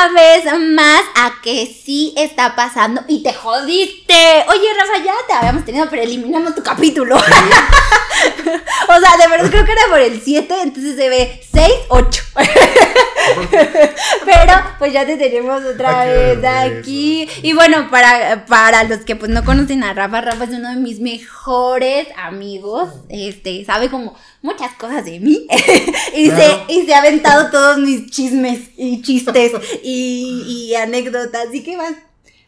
una vez más a que sí está pasando y te jodiste. Oye, Rafa, ya te habíamos tenido, pero eliminamos tu capítulo. o sea, de verdad creo que era por el 7, entonces se ve 6, 8. pero pues ya te tenemos otra vez aquí. Y bueno, para, para los que pues no conocen a Rafa, Rafa es uno de mis mejores amigos. Este, sabe como muchas cosas de mí. y, se, y se ha aventado todos mis chismes y chistes y, y anécdotas. ¿Y qué más?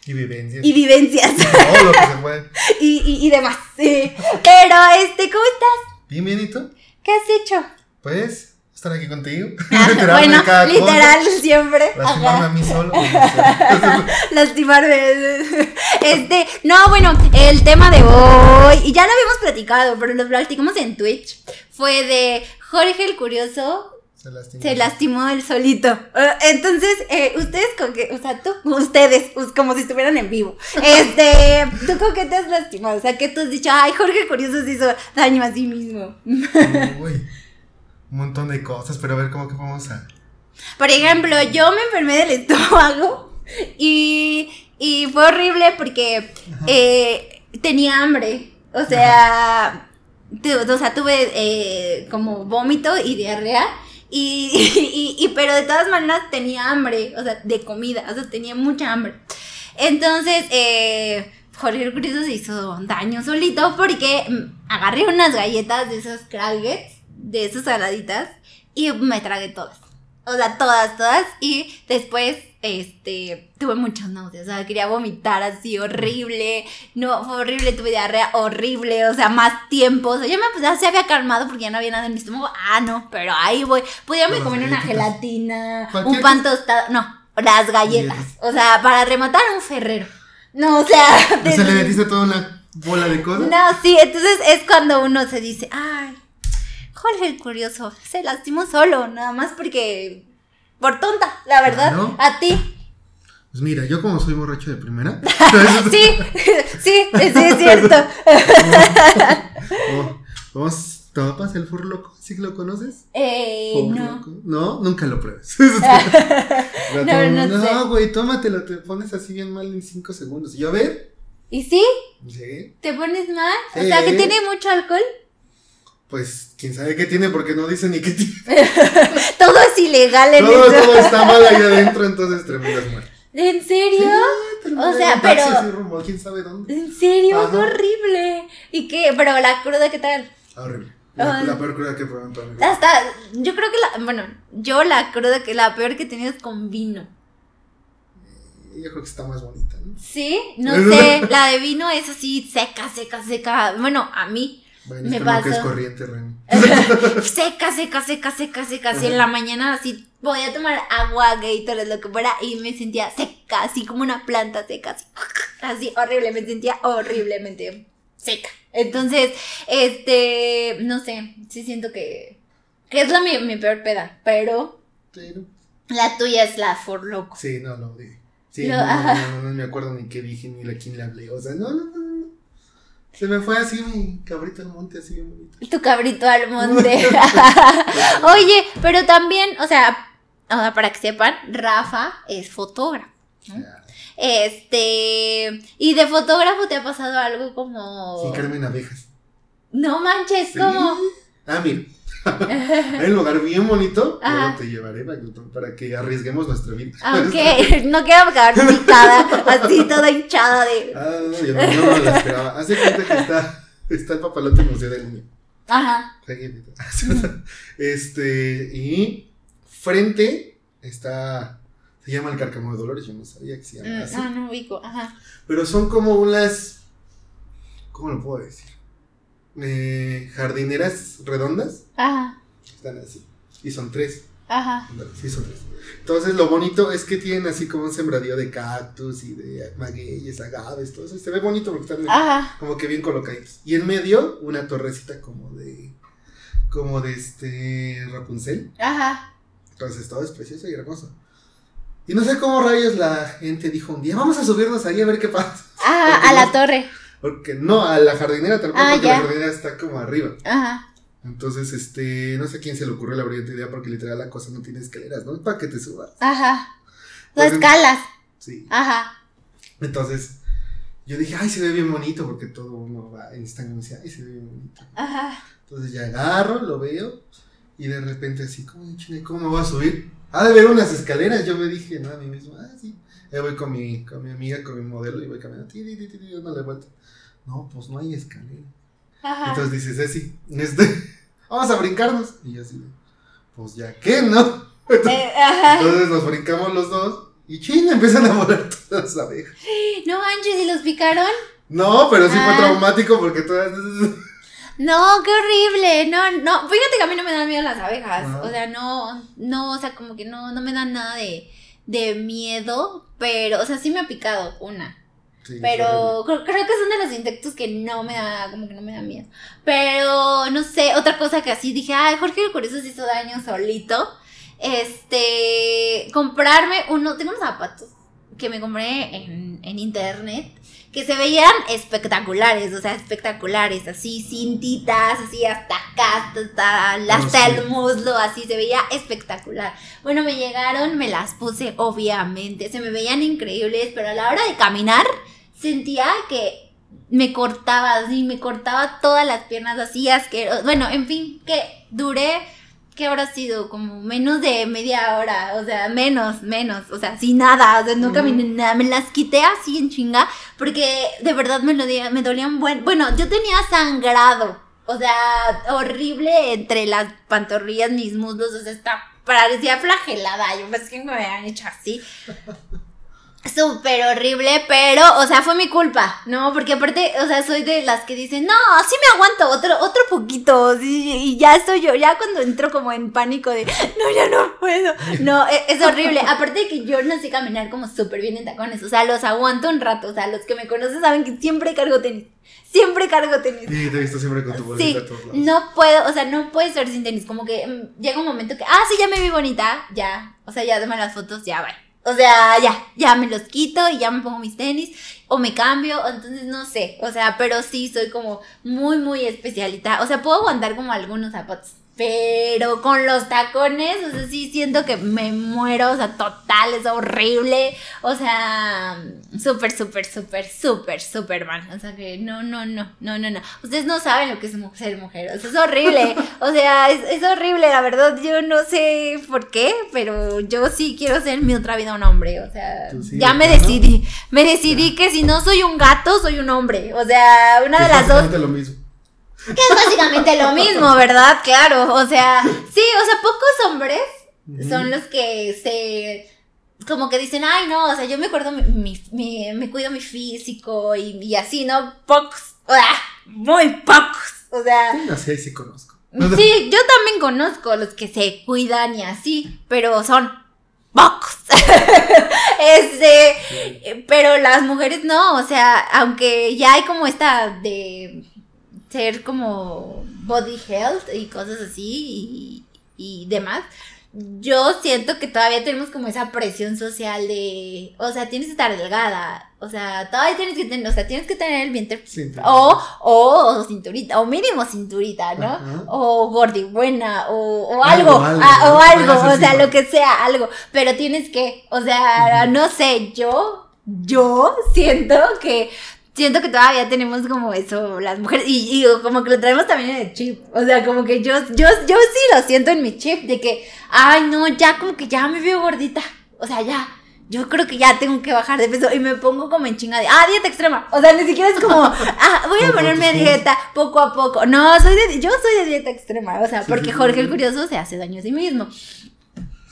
Y vivencias. Y vivencias. Todo lo que se puede. y, y, y demás. Sí. Pero, este, ¿cómo estás? Bien, bienito. ¿Qué has hecho? Pues, estar aquí contigo. Bueno, cada literal, cosa, siempre. Lastimarme a mí solo. Lastimarme. Este, no, bueno, el tema de hoy, y ya lo habíamos platicado, pero lo platicamos en Twitch, fue de Jorge el Curioso Se lastimó. se lastimó él solito. Eh, Entonces, eh, ustedes con qué, o sea, tú, ustedes, us- como si estuvieran en vivo. Este, ¿tú con qué te has lastimado? O sea, que tú has dicho, ay, Jorge Curioso se hizo daño a sí mismo. Uy, un montón de cosas, pero a ver cómo que vamos a. Por ejemplo, yo me enfermé del estómago y, y fue horrible porque eh, tenía hambre. O sea, tu- o sea tuve eh, como vómito y diarrea. Y, y- y- pero de todas maneras tenía hambre, o sea, de comida, o sea, tenía mucha hambre. Entonces, eh, Jorge Cruz se hizo daño solito porque mm, agarré unas galletas de esos crackets, de esas saladitas, y me tragué todas. O sea, todas, todas. Y después, este, tuve muchas náuseas. O sea, quería vomitar así horrible. No, fue horrible, tuve diarrea horrible. O sea, más tiempo. O sea, ya me pues, ya se había calmado porque ya no había nada en mi estómago. Ah, no, pero ahí voy. Pudiérame Las comer una gelatina, un pan tostado. No, las galletas. Galletas. O sea, para rematar un ferrero. No, o sea. O sea, le metiste toda una bola de cosas. No, sí, entonces es cuando uno se dice, ay, Jorge el curioso, se lastimó solo, nada más porque, por tonta, la verdad, Claro. a ti. Pues mira, yo como soy borracho de primera. Sí, sí, sí, es cierto. oh, vamos, ¿topas el furloco? ¿Sí lo conoces? Eh, no. No, nunca lo pruebes. No, no sé. no, güey, tómatelo, te pones así bien mal en 5 segundos. Y yo, a ver, ¿Y sí? sí, ¿Te pones mal? O sea, que tiene mucho alcohol. Pues quién sabe qué tiene porque no dice ni qué tiene. Todo es ilegal en Todo, eso. todo está mal ahí adentro, entonces terminas mal. ¿En serio? O sea, pero- rumbo quién sabe dónde. ¿En serio? Ajá. ¡Qué horrible! ¿Y qué? Pero la cruda, ¿qué tal? Horrible. La, peor cruda que he probado en toda mi vida. Hasta, yo creo que la, bueno, yo la cruda que la peor que he tenido es con vino. Yo creo que está más bonita, ¿no? ¿Sí? No sé, la de vino es así seca, seca, seca. Bueno, a mí, Bueno, Me como que es pasó. corriente, Reni. seca, seca, seca, seca, seca. Así en la mañana así podía tomar agua, Gatorade, lo que fuera, y me sentía seca, así como una planta seca, así, así horrible, me sentía horriblemente seca. Entonces, este, no sé, sí siento que, que es la mi, mi peor peda, pero Pero, la tuya es la for loco. sí, no, lo odié. Sí, no, no, no, no me acuerdo ni qué dije ni a quién le hablé. O sea, no, no, no. Se me fue así mi cabrito al monte, así bien bonito. Tu cabrito al monte. Oye, pero también, o sea, para que sepan, Rafa es fotógrafo. Este, y de fotógrafo te ha pasado algo como Sí, Carmen Abejas. No manches, Sí. ¿cómo? Ah, mira. Hay un lugar bien bonito. Luego te llevaré para que, arriesguemos nuestra vida. Aunque no quiero quedar picada, así toda hinchada de. Ah, no, yo no, yo no la esperaba. Hace cuenta que está, está el papalote Museo del Niño. Ajá. Este, y frente está, se llama el Carcamo de Dolores, yo no sabía que se Mm, llama así. Ah, no ubico, ajá. Pero son como unas, ¿cómo lo puedo decir? Eh, jardineras redondas, Ajá. están así, y son tres. Ajá. Sí, son tres. Entonces lo bonito es que tienen así como un sembradío de cactus y de magueyes, agaves, todo eso. Se ve bonito porque están Ajá. como que bien colocaditos. Y en medio, una torrecita como de. como de este. Rapunzel. Ajá. Entonces todo es precioso y hermoso. Y no sé cómo rayos la gente dijo un día, vamos a subirnos ahí a ver qué pasa. Ajá, a la torre. Porque no, a la jardinera tal cual, Ah, porque ya. la jardinera está como arriba. Ajá. Entonces, este, no sé a quién se le ocurrió la brillante idea porque literal la cosa no tiene escaleras, ¿no? Es para que te subas. Ajá. Pues, escalas. Sí. Ajá. Entonces, yo dije, ay, se ve bien bonito, porque todo uno va en Instagram y dice, ay, se ve bien bonito. Ajá. Entonces ya agarro, lo veo, y de repente así, ¿cómo, ¿cómo me voy a subir? Ah, de ver unas escaleras, yo me dije, no, a mí mismo, ah, sí. Ahí voy con mi, con mi amiga, con mi modelo, y voy caminando, ti, ti, ti, ti, dándole vuelta. No, pues no hay escalera. Ajá. Entonces dices, Ceci, este, vamos a brincarnos. Y yo así, pues ya que, ¿no? Eh, ajá. Entonces nos brincamos los dos, y chin, empiezan a volar todas las abejas. No manches, ¿y los picaron? No, pero sí Ah. fue traumático porque todas No, qué horrible. No, no. Fíjate que a mí no me dan miedo las abejas. O sea, no, no, o sea, como que no, no me dan nada de, de miedo. Pero, o sea, sí me ha picado una. Sí, Pero creo, creo que son de los insectos que no me da, como que no me da miedo. Pero, no sé, otra cosa que así dije, ay, Jorge Curioso se hizo daño solito. Este, comprarme uno, tengo unos zapatos que me compré en, en internet que se veían espectaculares, o sea, espectaculares, así, cintitas, así hasta acá, hasta, hasta, sí. el muslo, así, se veía espectacular. Bueno, me llegaron, me las puse, obviamente, se me veían increíbles, pero a la hora de caminar sentía que me cortaba, así, me cortaba todas las piernas así, asqueroso. Bueno, en fin, que duré, ¿qué habrá sido? Como menos de media hora, o sea, menos, menos, o sea, sin nada, o sea, no caminé nada, me las quité así en chinga, porque de verdad me, lo di- me dolían buen, bueno, yo tenía sangrado, o sea, horrible entre las pantorrillas, mis muslos, o sea, está, parecía flagelada, yo pensé que me habían hecho así. Súper horrible, pero, o sea, fue mi culpa, ¿no? Porque aparte, o sea, soy de las que dicen, no, sí me aguanto otro, otro poquito, sí, y ya estoy yo, ya cuando entro como en pánico de, no, ya no puedo, no, e- es, horrible, aparte de que yo no sé caminar como súper bien en tacones, o sea, los aguanto un rato, o sea, los que me conocen saben que siempre cargo tenis, siempre cargo tenis. Sí, te he visto siempre con tu bolsita Sí, a todos lados. no puedo, o sea, no puedo estar sin tenis. Como que mm, llega un momento que, ah, sí, ya me vi bonita, ya. O sea, ya dame las fotos, ya, bye. O sea, ya, ya me los quito y ya me pongo mis tenis o me cambio, entonces no sé, o sea, pero sí soy como muy, muy especialita, o sea, puedo aguantar como algunos zapatos, pero con los tacones, o sea, sí siento que me muero, o sea, total, es horrible, o sea, súper, súper, súper, súper, súper mal, o sea, que no, no, no, no, no, no, ustedes no saben lo que es ser mujer, o sea, es horrible, o sea, es, es horrible, la verdad, yo no sé por qué, pero yo sí quiero ser en mi otra vida un hombre, o sea, sí, ya me decidí, me decidí que si no soy un gato, soy un hombre, o sea, una de las dos. Lo mismo. Que es básicamente lo mismo, ¿verdad? Claro, o sea, sí, o sea, pocos hombres son los que se como que dicen, ay, no, o sea, yo me acuerdo, mi, mi- mi- me cuido mi físico y, y así, ¿no? Pocos, muy pocos, o sea, Sí, así ahí sí conozco. sí, yo también conozco los que se cuidan y así, pero son pocos. este, pero las mujeres no, o sea, aunque ya hay como esta de ser como body health y cosas así y, y demás, yo siento que todavía tenemos como esa presión social de, o sea, tienes que estar delgada, o sea, todavía tienes que tener, o sea, tienes que tener el vientre o, o, o cinturita, o mínimo cinturita, ¿no? Ajá. O gordibuena, o, o Algo, algo, algo, ah, o algo, o sea, lo que sea, algo. Pero tienes que, o sea, no sé, yo, yo siento que, siento que todavía tenemos como eso, las mujeres, y, y como que lo traemos también en el chip. O sea, como que yo, yo, yo sí lo siento en mi chip, de que, ay, no, ya como que ya me veo gordita. O sea, ya. Yo creo que ya tengo que bajar de peso y me pongo como en chinga de, ah, dieta extrema. O sea, ni siquiera es como, ah, voy a ponerme a dieta poco a poco. No, soy de, yo soy de dieta extrema. O sea, porque Jorge el Curioso se hace daño a sí mismo.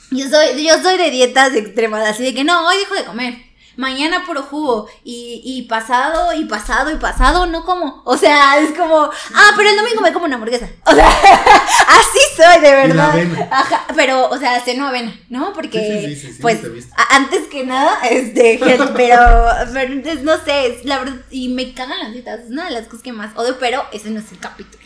Yo soy, yo soy de dietas extremas, así de que no, hoy dejo de comer. Mañana puro jugo. Y, y pasado, y pasado, y pasado, no como. O sea, es como, ah, pero el domingo me como una hamburguesa. O sea, así soy, de Y la verdad. avena. Ajá, pero, o sea, ceno avena, ¿no? Porque, Sí, sí, sí, pues, antes que nada, este, pero, pero es- no sé, la verdad, y me cagan las dietas, es una de las cosas que más odio, pero ese no es el capítulo.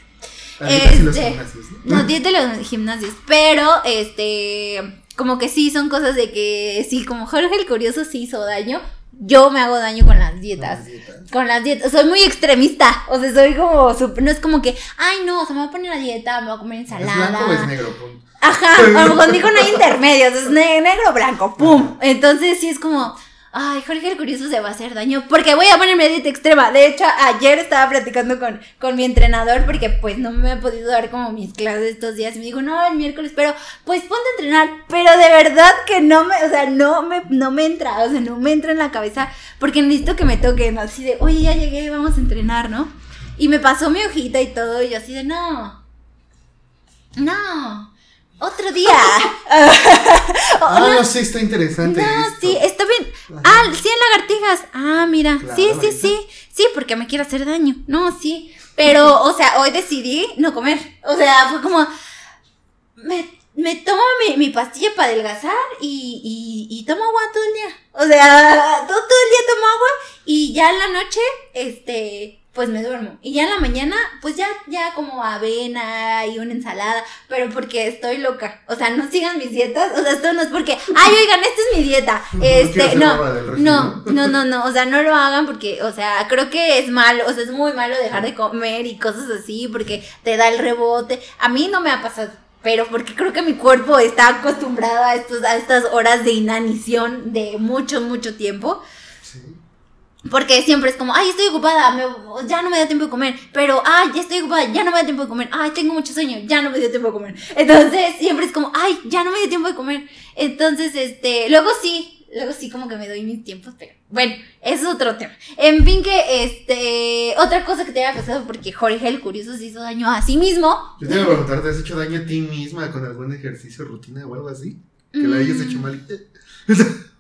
Sí los este, gimnasios, ¿no? No, de los gimnasios, pero este, como que sí son cosas de que sí, como Jorge el Curioso sí hizo daño, yo me hago daño con las dietas. Las dietas. Con las dietas, soy muy extremista, o sea, soy como, sup- no es como que, ay no, o sea, me voy a poner a dieta, me voy a comer ¿Es ensalada. blanco o es negro? Punto. Ajá, a lo mejor dijo no hay intermedios, es ne- negro o blanco, pum. Entonces sí es como, ay, Jorge el Curioso se va a hacer daño porque voy a ponerme dieta extrema. De hecho, ayer estaba platicando con, con mi entrenador porque pues no me he podido dar como mis clases estos días y me dijo, no, el miércoles, pero pues ponte a entrenar. Pero de verdad que no me, o sea, no me, no me entra, o sea, no me entra en la cabeza porque necesito que me toquen así de, oye, ya llegué, vamos a entrenar, ¿no? Y me pasó mi hojita y todo y yo así de, no. No, otro día. Ah, no, no, sí, está interesante. no, esto. sí, está bien. Ajá. Ah, 100 lagartijas. Ah, mira. Claro, sí, sí, sí. Sí, porque me quiere hacer daño. No, sí. Pero, o sea, hoy decidí no comer. O sea, fue como. Me, me tomo mi, mi pastilla para adelgazar y, y, y tomo agua todo el día. O sea, todo, todo el día tomo agua y ya en la noche, este, pues me duermo. Y ya en la mañana, pues ya, ya como avena y una ensalada, pero porque estoy loca. O sea, no sigan mis dietas. O sea, esto no es porque, ay, oigan, esta es mi dieta. Este, no, no, no, no, no. O sea, no lo hagan porque, o sea, creo que es malo. O sea, es muy malo dejar de comer y cosas así porque te da el rebote. A mí no me ha pasado. Pero porque creo que mi cuerpo está acostumbrado a, estos, a estas horas de inanición de mucho, mucho tiempo. Porque siempre es como, ay, estoy ocupada, me- ya no me da tiempo de comer. Pero, ay, ya estoy ocupada, ya no me da tiempo de comer. Ay, tengo mucho sueño, ya no me dio tiempo de comer. Entonces, siempre es como, ay, ya no me dio tiempo de comer. Entonces, este, luego sí, luego sí como que me doy mis tiempos, pero bueno, eso es otro tema. En fin, que, este, otra cosa que te había pasado, porque Jorge el Curioso se hizo daño a sí mismo. Yo te iba a preguntar, ¿te has hecho daño a ti misma con algún ejercicio, rutina o algo así? Que la hayas hecho Mm. mal.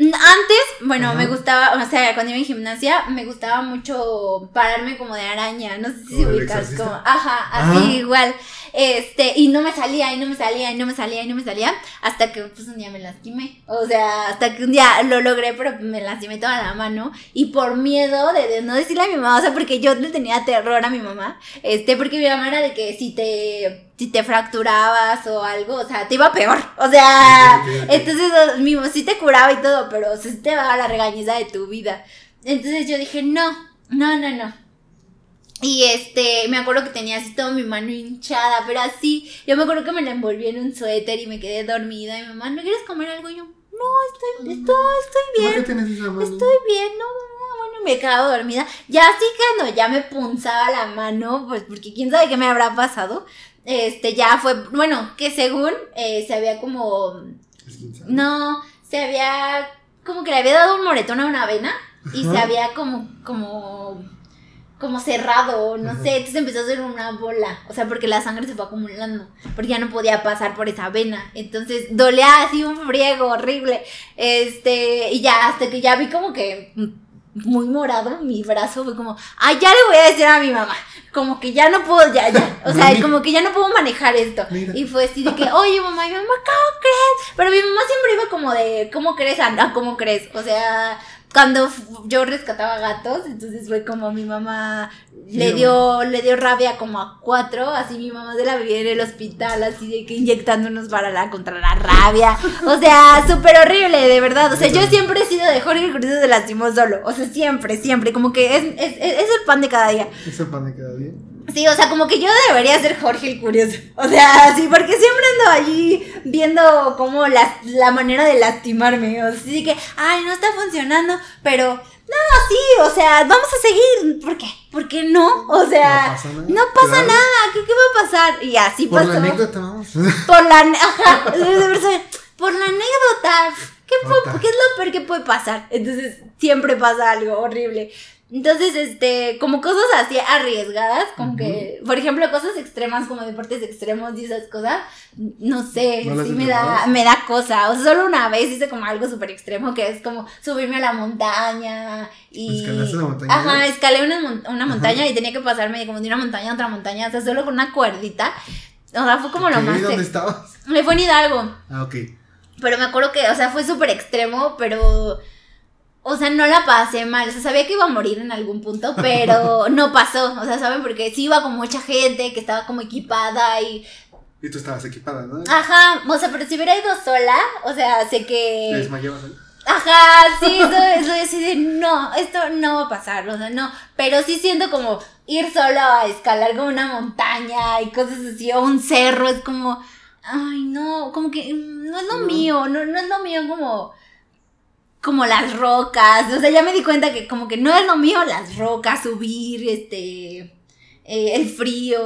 Antes, bueno, Ajá. me gustaba, o sea, cuando iba en gimnasia, me gustaba mucho pararme como de araña, no sé si ubicas, como, ajá, así Ajá. igual, este, y no me salía, y no me salía, y no me salía, y no me salía, hasta que pues un día me lastimé, o sea, hasta que un día lo logré, pero me lastimé toda la mano, y por miedo de, de no decirle a mi mamá, o sea, porque yo le tenía terror a mi mamá, este, porque mi mamá era de que si te, si te fracturabas o algo, o sea, te iba peor, o sea, entonces o- mi mamá sí te curaba y todo, pero o sea, sí te daba la regañiza de tu vida. Entonces yo dije, no, no, no, no. Y este, me acuerdo que tenía así toda mi mano hinchada, pero así, yo me acuerdo que me la envolví en un suéter y me quedé dormida. Y mi mamá, ¿no quieres comer algo? Y yo, no, estoy, estoy, estoy ¿Por bien. qué tienes esa mano? Estoy bien, no, no, no, bueno, me quedaba dormida. Ya así cuando ya me punzaba la mano, pues porque quién sabe qué me habrá pasado. Este, ya fue, bueno, que según eh, se había como, no, se había, como que le había dado un moretón a una vena y Ajá. se había como, como, como cerrado, no Ajá. sé, entonces empezó a hacer una bola, o sea, porque la sangre se fue acumulando, porque ya no podía pasar por esa vena, entonces dolía así un friego horrible, este, y ya, hasta que ya vi como que muy morado mi brazo, fue como, ay, ya le voy a decir a mi mamá, como que ya no puedo, ya, ya, o sea, como que ya no puedo manejar esto, Mira. y fue así de que, oye, mamá, y mi mamá, ¿cómo crees? Pero mi mamá siempre iba como de, ¿cómo crees, Ana? ¿Cómo crees? O sea, cuando yo rescataba gatos, entonces fue como mi mamá le dio, le dio rabia como a cuatro, así mi mamá se la vivía en el hospital, así de que inyectándonos para la, contra la rabia. O sea, súper horrible, de verdad. O sea, yo siempre he sido de Jorge Cruz se lastimó solo. O sea, siempre, siempre. Como que es, es, es es el pan de cada día. Ese pan de cada día. Sí, o sea, como que yo debería ser Jorge el Curioso. O sea, sí, porque siempre ando allí viendo como la, la manera de lastimarme. O sea, sí que, ay, no está funcionando, pero no, sí, o sea, vamos a seguir. ¿Por qué? ¿Por qué no? O sea, No pasa nada. no pasa Claro. nada. ¿Qué, ¿Qué va a pasar? Y así Por pasó. la anécdota, vamos. Por la, ajá, por la anécdota, ¿qué. ¿qué es lo peor que puede pasar? Entonces, siempre pasa algo horrible. Entonces, este, como cosas así arriesgadas, como que, por ejemplo, cosas extremas como deportes extremos y esas cosas, no sé, ¿No las sí me da, me da cosa. O sea, solo una vez hice como algo súper extremo que es como subirme a la montaña y... ¿Escalaste la montaña? Ajá, escalé una, una Ajá. montaña y tenía que pasarme como de una montaña a otra montaña, o sea, solo con una cuerdita. O sea, fue como lo más... ¿Dónde estabas? me fue en Hidalgo. Ah, ok. Pero me acuerdo que, o sea, fue súper extremo, pero. O sea, no la pasé mal. O sea, sabía que iba a morir en algún punto, pero no pasó. O sea, ¿saben? Porque sí iba con mucha gente que estaba como equipada y. Y tú estabas equipada, ¿no? Ajá. O sea, pero si hubiera ido sola, o sea, sé ¿Te que. desmayabas ahí? Ajá, sí, eso, eso es así de no, esto no va a pasar, o sea, no, pero sí siento como ir solo a escalar como una montaña y cosas así, o un cerro, es como, ay, no, como que no es lo No. mío, no, no es lo mío como, como las rocas, o sea, ya me di cuenta que como que no es lo mío las rocas, subir, este... eh, el frío,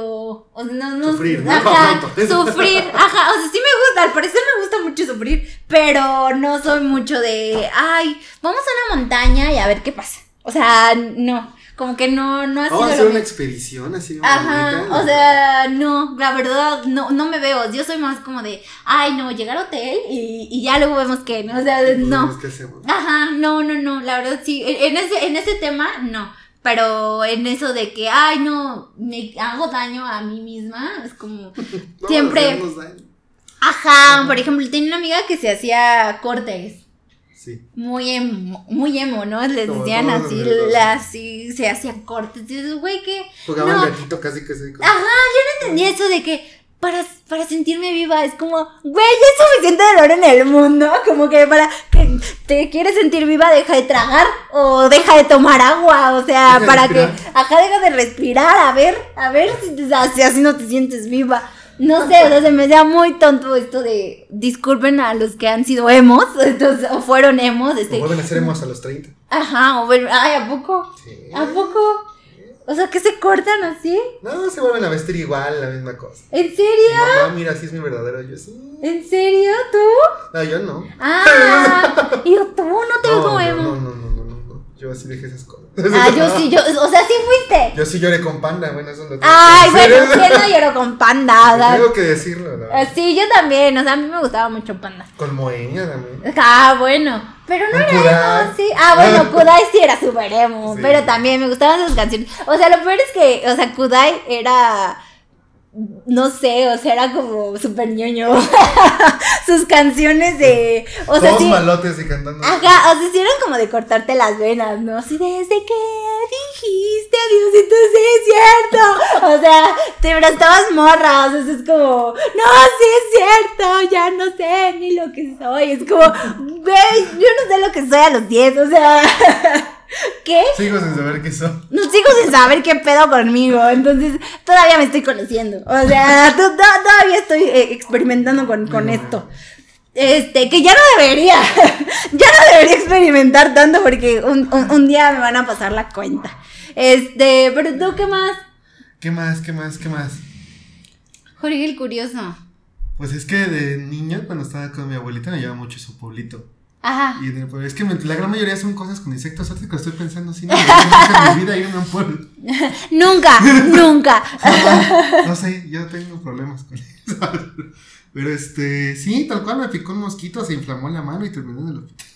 o sea, no, no, Sufrir, ¿no? ajá, sufrir, ajá, o sea, sí me gusta, al parecer me gusta mucho sufrir, pero no soy mucho de, ay, vamos a una montaña y a ver qué pasa. O sea, no, como que no, no ha Vamos a sido hacer una expedición así. Ajá, bonita. o sea, no, la verdad, no, no me veo. Yo soy más como de, ay, no, llegar al hotel y, y ya luego vemos que, ¿no? O sea, Pues, no. ¿Qué hacemos? Ajá, no, no, no, la verdad sí. En ese, en ese tema, no. Pero en eso de que, ay, no, me hago daño a mí misma, es como, siempre-. Ajá, por ejemplo, tenía una amiga que se hacía cortes. Sí. Muy emo, muy emo, ¿no? Les Como decían así, los amigos. las, sí, se hacían cortes. Y dices, güey, que. Jugaba No. el gatito casi que se. Ajá, yo no entendía eso de que para, para sentirme viva es como, güey, ya es suficiente dolor en el mundo. Como que para que te quieres sentir viva, deja de tragar o deja de tomar agua. O sea, Deja para que. Ajá, deja de respirar. A ver, a ver si, si así no te sientes viva. No sé, o sea, se me da muy tonto esto de. Disculpen a los que han sido emos, entonces, o fueron emos. Este, Vuelven a ser emos a los 30. ajá, o ver, ay, ¿a poco? Sí. ¿A poco? O sea, que se cortan así. No, se vuelven a vestir igual, la misma cosa. ¿En serio? Mamá, mira, así es mi verdadero. Yo sí. ¿En serio? ¿Tú? No, yo no. Ah, y yo, tú no te No, no, emo. no, no, no, no, no, no. Yo así dejé esas cosas. Ah, yo sí, yo, o sea, sí fuiste. Yo sí lloré con panda, bueno, eso lo tengo Ay, que decir. bueno, ¿quién no lloró con panda? Tengo que decirlo, ah, verdad. sí, yo también, o sea, a mí me gustaba mucho panda. Con Moenia también. Ah, bueno, pero no era Kudai. sí. Ah, bueno, Kudai sí era súper emo, Sí. pero también me gustaban sus canciones. O sea, lo peor es que, o sea, Kudai era, no sé, o sea, era como súper ñoño. sus canciones de, o sea, Todos sí. malotes y cantando. Ajá, o sea, sí eran como de cortarte las venas, ¿no? Así desde que dijiste adiósito, sí es cierto. O sea, te estabas morra, o sea, es como, no, sí es cierto, ya no sé ni lo que soy. Es como, güey, yo no sé lo que soy a los 10, o sea, ¿qué? Sigo sin saber qué son. No sigo sin saber qué pedo conmigo, entonces todavía me estoy conociendo. O sea, to- to- todavía estoy eh, experimentando con, con esto. Este, que ya no debería, ya no debería experimentar tanto porque un, un- un día me van a pasar la cuenta. Este, pero tú, ¿qué más? ¿Qué más, qué más, qué más? Jorge el Curioso. Pues es que de niño, cuando estaba con mi abuelita, me llevaba mucho su pueblito. Ajá. Y de- pues, es que la gran mayoría son cosas con insectos. Que estoy pensando así, no, nunca en mi vida irme a un pueblo. Nunca, nunca. No sé, yo tengo problemas con eso. Pero este, sí, tal cual me picó un mosquito, se inflamó la mano y terminé en el hospital.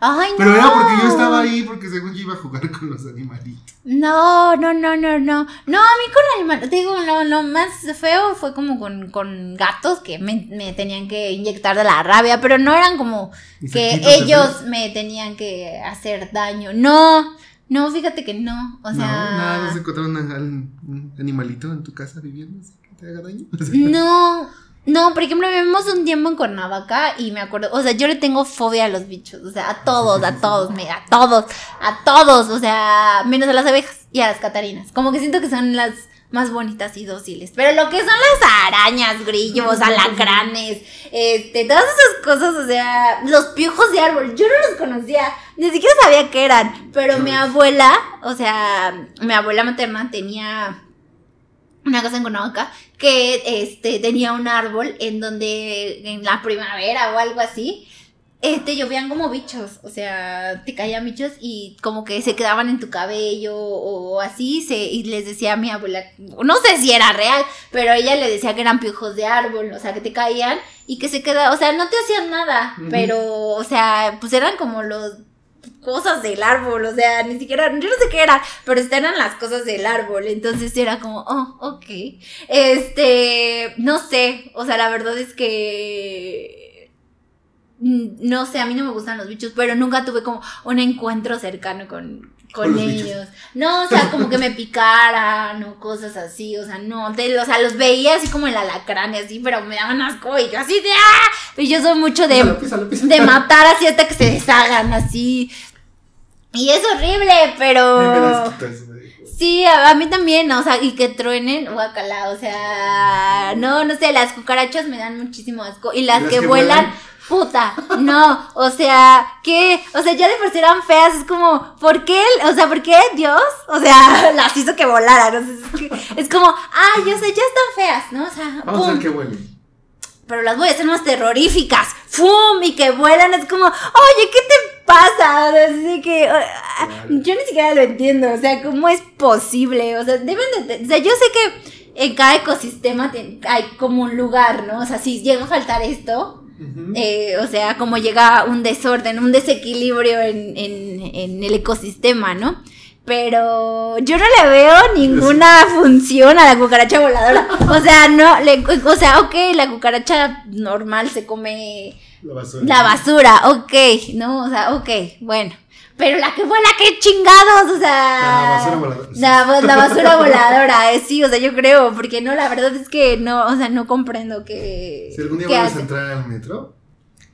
Ay, no. Pero era porque yo estaba ahí, porque según yo iba a jugar con los animalitos. No, no, no, no, no. No, a mí con animales, te digo, lo, lo más feo fue como con, con gatos que me, me tenían que inyectar de la rabia, pero no eran como que ellos me tenían que hacer daño. No, no, fíjate que no. O sea, no, nada, no se encontraron un, un animalito en tu casa viviendo así que te haga daño. no, no, por ejemplo, vivimos un tiempo en Cuernavaca y me acuerdo, o sea, yo le tengo fobia a los bichos, o sea, a todos, a todos, me- a todos, a todos, o sea, menos a las abejas y a las catarinas. Como que siento que son las más bonitas y dóciles. Pero lo que son las arañas, grillos, alacranes, este, todas esas cosas, o sea, los piojos de árbol, yo no los conocía, ni siquiera sabía qué eran. Pero mi abuela, o sea, mi abuela materna tenía una casa en Cuernavaca que este tenía un árbol en donde en la primavera o algo así este llovían como bichos, o sea, te caían bichos y como que se quedaban en tu cabello o así, se, y les decía a mi abuela, no sé si era real, pero ella le decía que eran piojos de árbol, o sea, que te caían y que se quedaban, o sea, no te hacían nada, pero, o sea, pues eran como los cosas del árbol, o sea, ni siquiera, yo no sé qué era, pero eran las cosas del árbol, entonces era como, oh, ok, este, no sé, o sea, la verdad es que mm, no sé, a mí no me gustan los bichos, pero nunca tuve como un encuentro cercano con, con, Con los ellos. No, o sea, como que me picaran o cosas así, o sea, no, de- o sea, los veía así como el alacrán y así, pero me daban asco y yo así de ¡ah! Y yo soy mucho de, Písalo, písalo, písalo. de matar así hasta que se deshagan así. Y es horrible, pero... Sí, a, a mí también, o sea, y que truenen, guacala, o sea, no, no sé, las cucarachas me dan muchísimo asco. Y las, Las que, que vuelan, vuelan. Puta, no, o sea, ¿qué? O sea, ya de por sí eran feas, es como, ¿por qué? O sea, ¿por qué Dios? O sea, las hizo que volaran, o sea, es, que- es como, ay, o sea, ya están feas, ¿no? O sea, Vamos a ver qué huele. pero las voy a hacer más terroríficas, ¡fum! Y que vuelan, es como, oye, ¿qué te pasa? Así que, ah, yo ni siquiera lo entiendo, o sea, ¿cómo es posible? O sea, deben de, o sea, yo sé que en cada ecosistema te- hay como un lugar, ¿no? O sea, si llega a faltar esto, Eh, o sea, como llega un desorden, un desequilibrio en, en- en el ecosistema, ¿no? Pero yo no le veo ninguna función a la cucaracha voladora. O sea, no, le- o sea, ok, la cucaracha normal se come La basura. la basura, ok, ¿no? O sea, ok, bueno. Pero la que vuela, qué chingados, o sea. La basura voladora. La, la basura voladora, eh, sí, o sea, yo creo, porque no, la verdad es que no, o sea, no comprendo que. Si algún día vamos hace. a entrar al metro,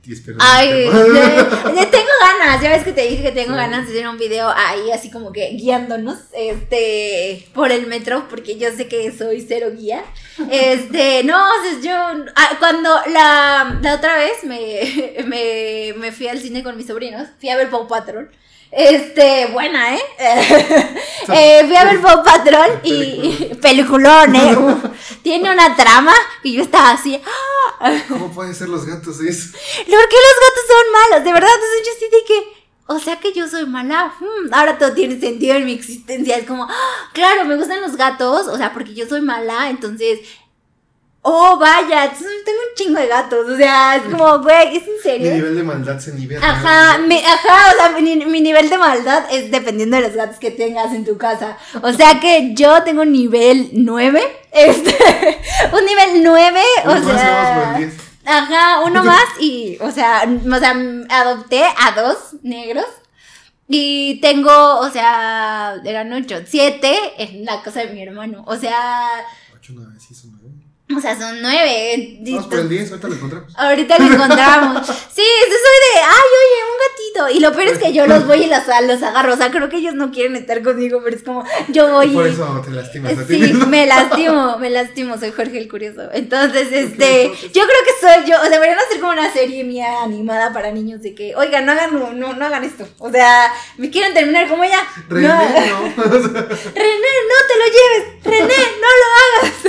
y espero. Ay, le- tengo ganas, ya ves que te dije que tengo ganas de hacer un video ahí así como que guiándonos este por el metro porque yo sé que soy cero guía. Este, no, o sea, yo ah, cuando la, la otra vez me, me, me fui al cine con mis sobrinos, fui a ver Paw Patrol. Este, buena, ¿eh? Eh, fui a ver Paw Patrol y peliculón, ¿eh? Uf, tiene una trama y yo estaba así, ¿Cómo pueden ser los gatos eso? ¿Por qué los gatos son malos? De verdad, entonces yo sí de que. O sea que yo soy mala. Hmm, ahora todo tiene sentido en mi existencia. Es como, ¡ah! claro, me gustan los gatos. O sea, porque yo soy mala. Entonces. Oh, vaya, tengo un chingo de gatos. O sea, es como, güey, ¿es en Mi serio? nivel de maldad se nivela. Ajá, mi, ajá, o sea, mi, mi nivel de maldad es dependiendo de los gatos que tengas en tu casa. O sea que yo tengo un nivel 9. Este, un nivel 9, o más, sea. por el 10. Ajá, uno más y, o sea, o sea, adopté a dos negros y tengo, o sea, eran ocho, siete en la casa de mi hermano, o sea, 8, 9, sí, son 9. o sea, son nueve. Vamos por el 10, ahorita lo encontramos. Ahorita lo encontramos. Sí, eso soy de, ay, oye, un gatito. Y lo peor es que yo los voy y los, los agarro. O sea, creo que ellos no quieren estar conmigo, pero es como, yo voy. Y por eso te lastimas a ti Sí, me lastimo, me lastimo, soy Jorge el Curioso. Entonces, este, yo creo que soy yo, o sea, deberían hacer como una serie mía animada para niños de que, oigan, no hagan, no, no, no hagan esto. O sea, me quieren terminar como ella. René, no, no. René, no te lo lleves. René, no lo hagas.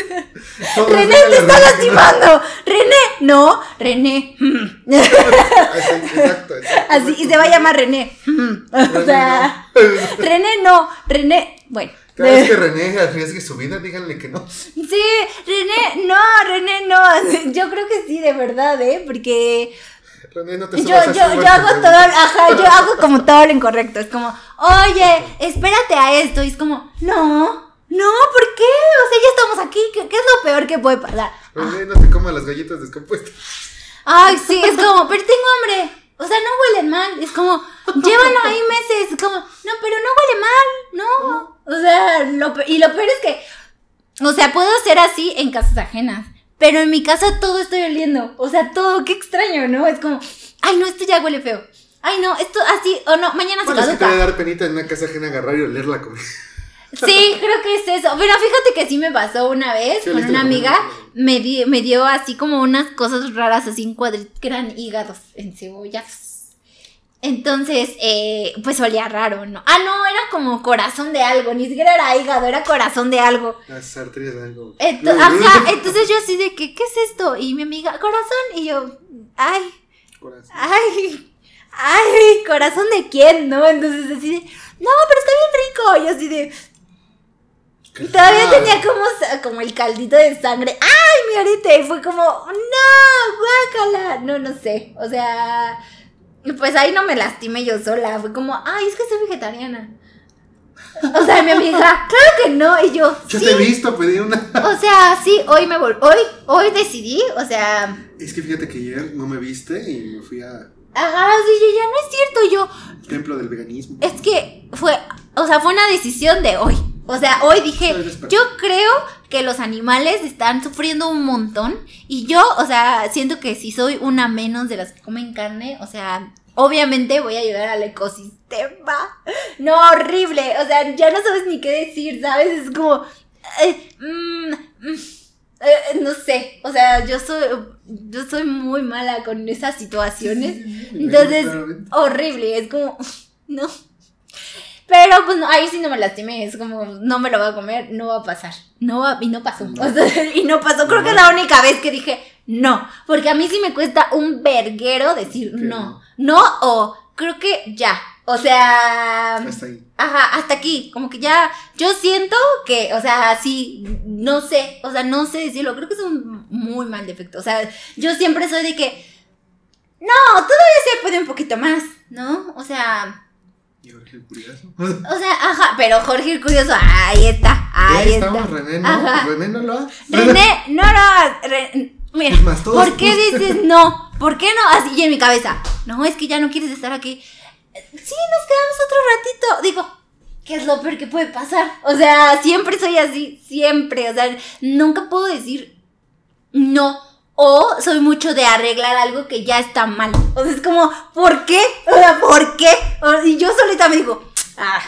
René te está René. lastimando. René, no, René. mm. Exacto, exacto. Así, y se va a llamar René. mm. O sea, René no, René, bueno. Cada vez que René arriesgue su vida, díganle que no. Sí, René, no, René, no. Yo creo que sí, de verdad, ¿eh? Porque René, no te yo, yo, yo hago todo, ajá, yo hago como todo lo incorrecto. Es como, oye, espérate a esto. Y es como, no, no, ¿por qué? O sea, ya estamos aquí. ¿Qué, qué es lo peor que puede pasar? René, no te comas las galletas descompuestas. Ay, sí, es como, pero tengo hambre. O sea, no huelen mal. Es como, llevan ahí meses. Es como, no, pero no huele mal. No. O sea, lo, y lo peor es que, o sea, puedo ser así en casas ajenas. Pero en mi casa todo estoy oliendo. O sea, todo, qué extraño, ¿no? Es como, ay, no, esto ya huele feo. Ay, no, esto así, o no, mañana se Bueno, es que te va a caduca. dar penita en una casa ajena agarrar y oler la comida. Sí, creo que es eso. Pero fíjate que sí me pasó una vez con una amiga. Me, di- me dio así como unas cosas raras, así en cuadritos, que eran hígados en cebollas. Entonces, eh, pues olía raro, ¿no? Ah, no, era como corazón de algo, ni siquiera era hígado, era corazón de algo. Las arterias de algo. Ento- ajá, entonces yo así de que, ¿qué es esto? Y mi amiga, corazón, y yo, ay, Corazón. ay, ay, corazón de quién, ¿no? Entonces así de, no, pero está bien rico. Y así de, y todavía tenía como, como el caldito de sangre. ¡Ay, mi arete! Y fue como, ¡No! ¡Guácala! No, no sé. O sea. Pues ahí no me lastimé yo sola. Fue como, ¡ay, es que soy vegetariana! O sea, mi amiga, claro que no. Y yo, Yo sí. te he visto pedir una. O sea, sí, hoy me vol hoy, hoy decidí, o sea, Es que fíjate que ayer no me viste y me fui a ajá, sí, ya, ya no es cierto, yo, templo del veganismo. es que fue, o sea, fue una decisión de hoy. O sea, hoy dije, yo creo que los animales están sufriendo un montón y yo, o sea, siento que si soy una menos de las que comen carne, o sea, obviamente voy a ayudar al ecosistema. No, horrible, o sea, ya no sabes ni qué decir, ¿sabes? Es como, eh, mm, mm, eh, no sé, o sea, yo soy, yo soy muy mala con esas situaciones. Entonces, horrible, es como, no. Pero pues no, ahí sí no me lastimé, es como, no me lo voy a comer, no va a pasar. No va, y no pasó. No. O sea, y no pasó, creo que es la única vez que dije no. Porque a mí sí me cuesta un verguero decir no. No o creo que ya. O sea, Hasta ahí. Ajá, hasta aquí, como que ya, yo siento que, o sea, sí, no sé, o sea, no sé decirlo, creo que es un muy mal defecto, o sea, yo siempre soy de que, no, todavía se puede un poquito más, ¿no? O sea, Y Jorge el curioso. o sea, ajá, pero Jorge el Curioso, ahí está, ahí Ahí está. estamos, René, ¿no? Ajá. René no lo ha. René, no, no, Re- mira, más, ¿por qué dices no? ¿Por qué no? Así, en mi cabeza, no, es que ya no quieres estar aquí. Sí, nos quedamos otro ratito. Digo, ¿qué es lo peor que puede pasar? O sea, siempre soy así, siempre. O sea, nunca puedo decir no. O soy mucho de arreglar algo que ya está mal. O sea, es como, ¿por qué? O sea, ¿por qué? O- y yo solita me digo, ah.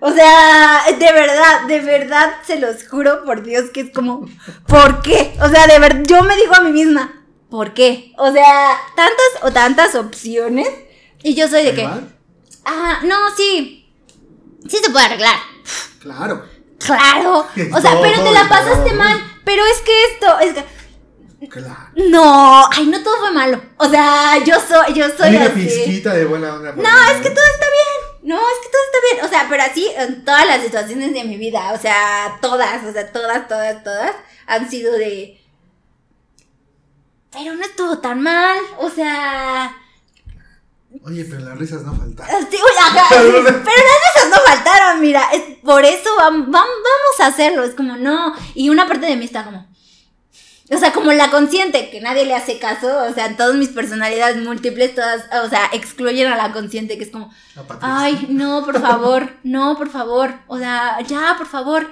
O sea, de verdad, de verdad, se los juro por Dios que es como, ¿por qué? O sea, de verdad, yo me digo a mí misma, ¿por qué? O sea, tantas o tantas opciones. Y yo soy de que, ah, no, sí, sí se puede arreglar. Claro. Claro. O sea, pero te la pasaste mal. Pero es que esto, es que, Claro. no, ay, no todo fue malo. O sea, yo soy, yo soy Hay una así. pizquita de buena onda. No, es que todo está bien. No, es que todo está bien. O sea, pero así en todas las situaciones de mi vida. O sea, todas, o sea, todas, todas, todas han sido de. Pero no estuvo tan mal. O sea. Oye, pero las risas no faltaron. sí, uy, ajá, sí, pero las risas no faltaron, mira. Es, por eso vam- vam- vamos a hacerlo. Es como, no. Y una parte de mí está como. O sea, como la consciente, que nadie le hace caso. O sea, todas mis personalidades múltiples, todas, o sea, excluyen a la consciente, que es como. Ay, no, por favor, no, por favor. O sea, ya, por favor.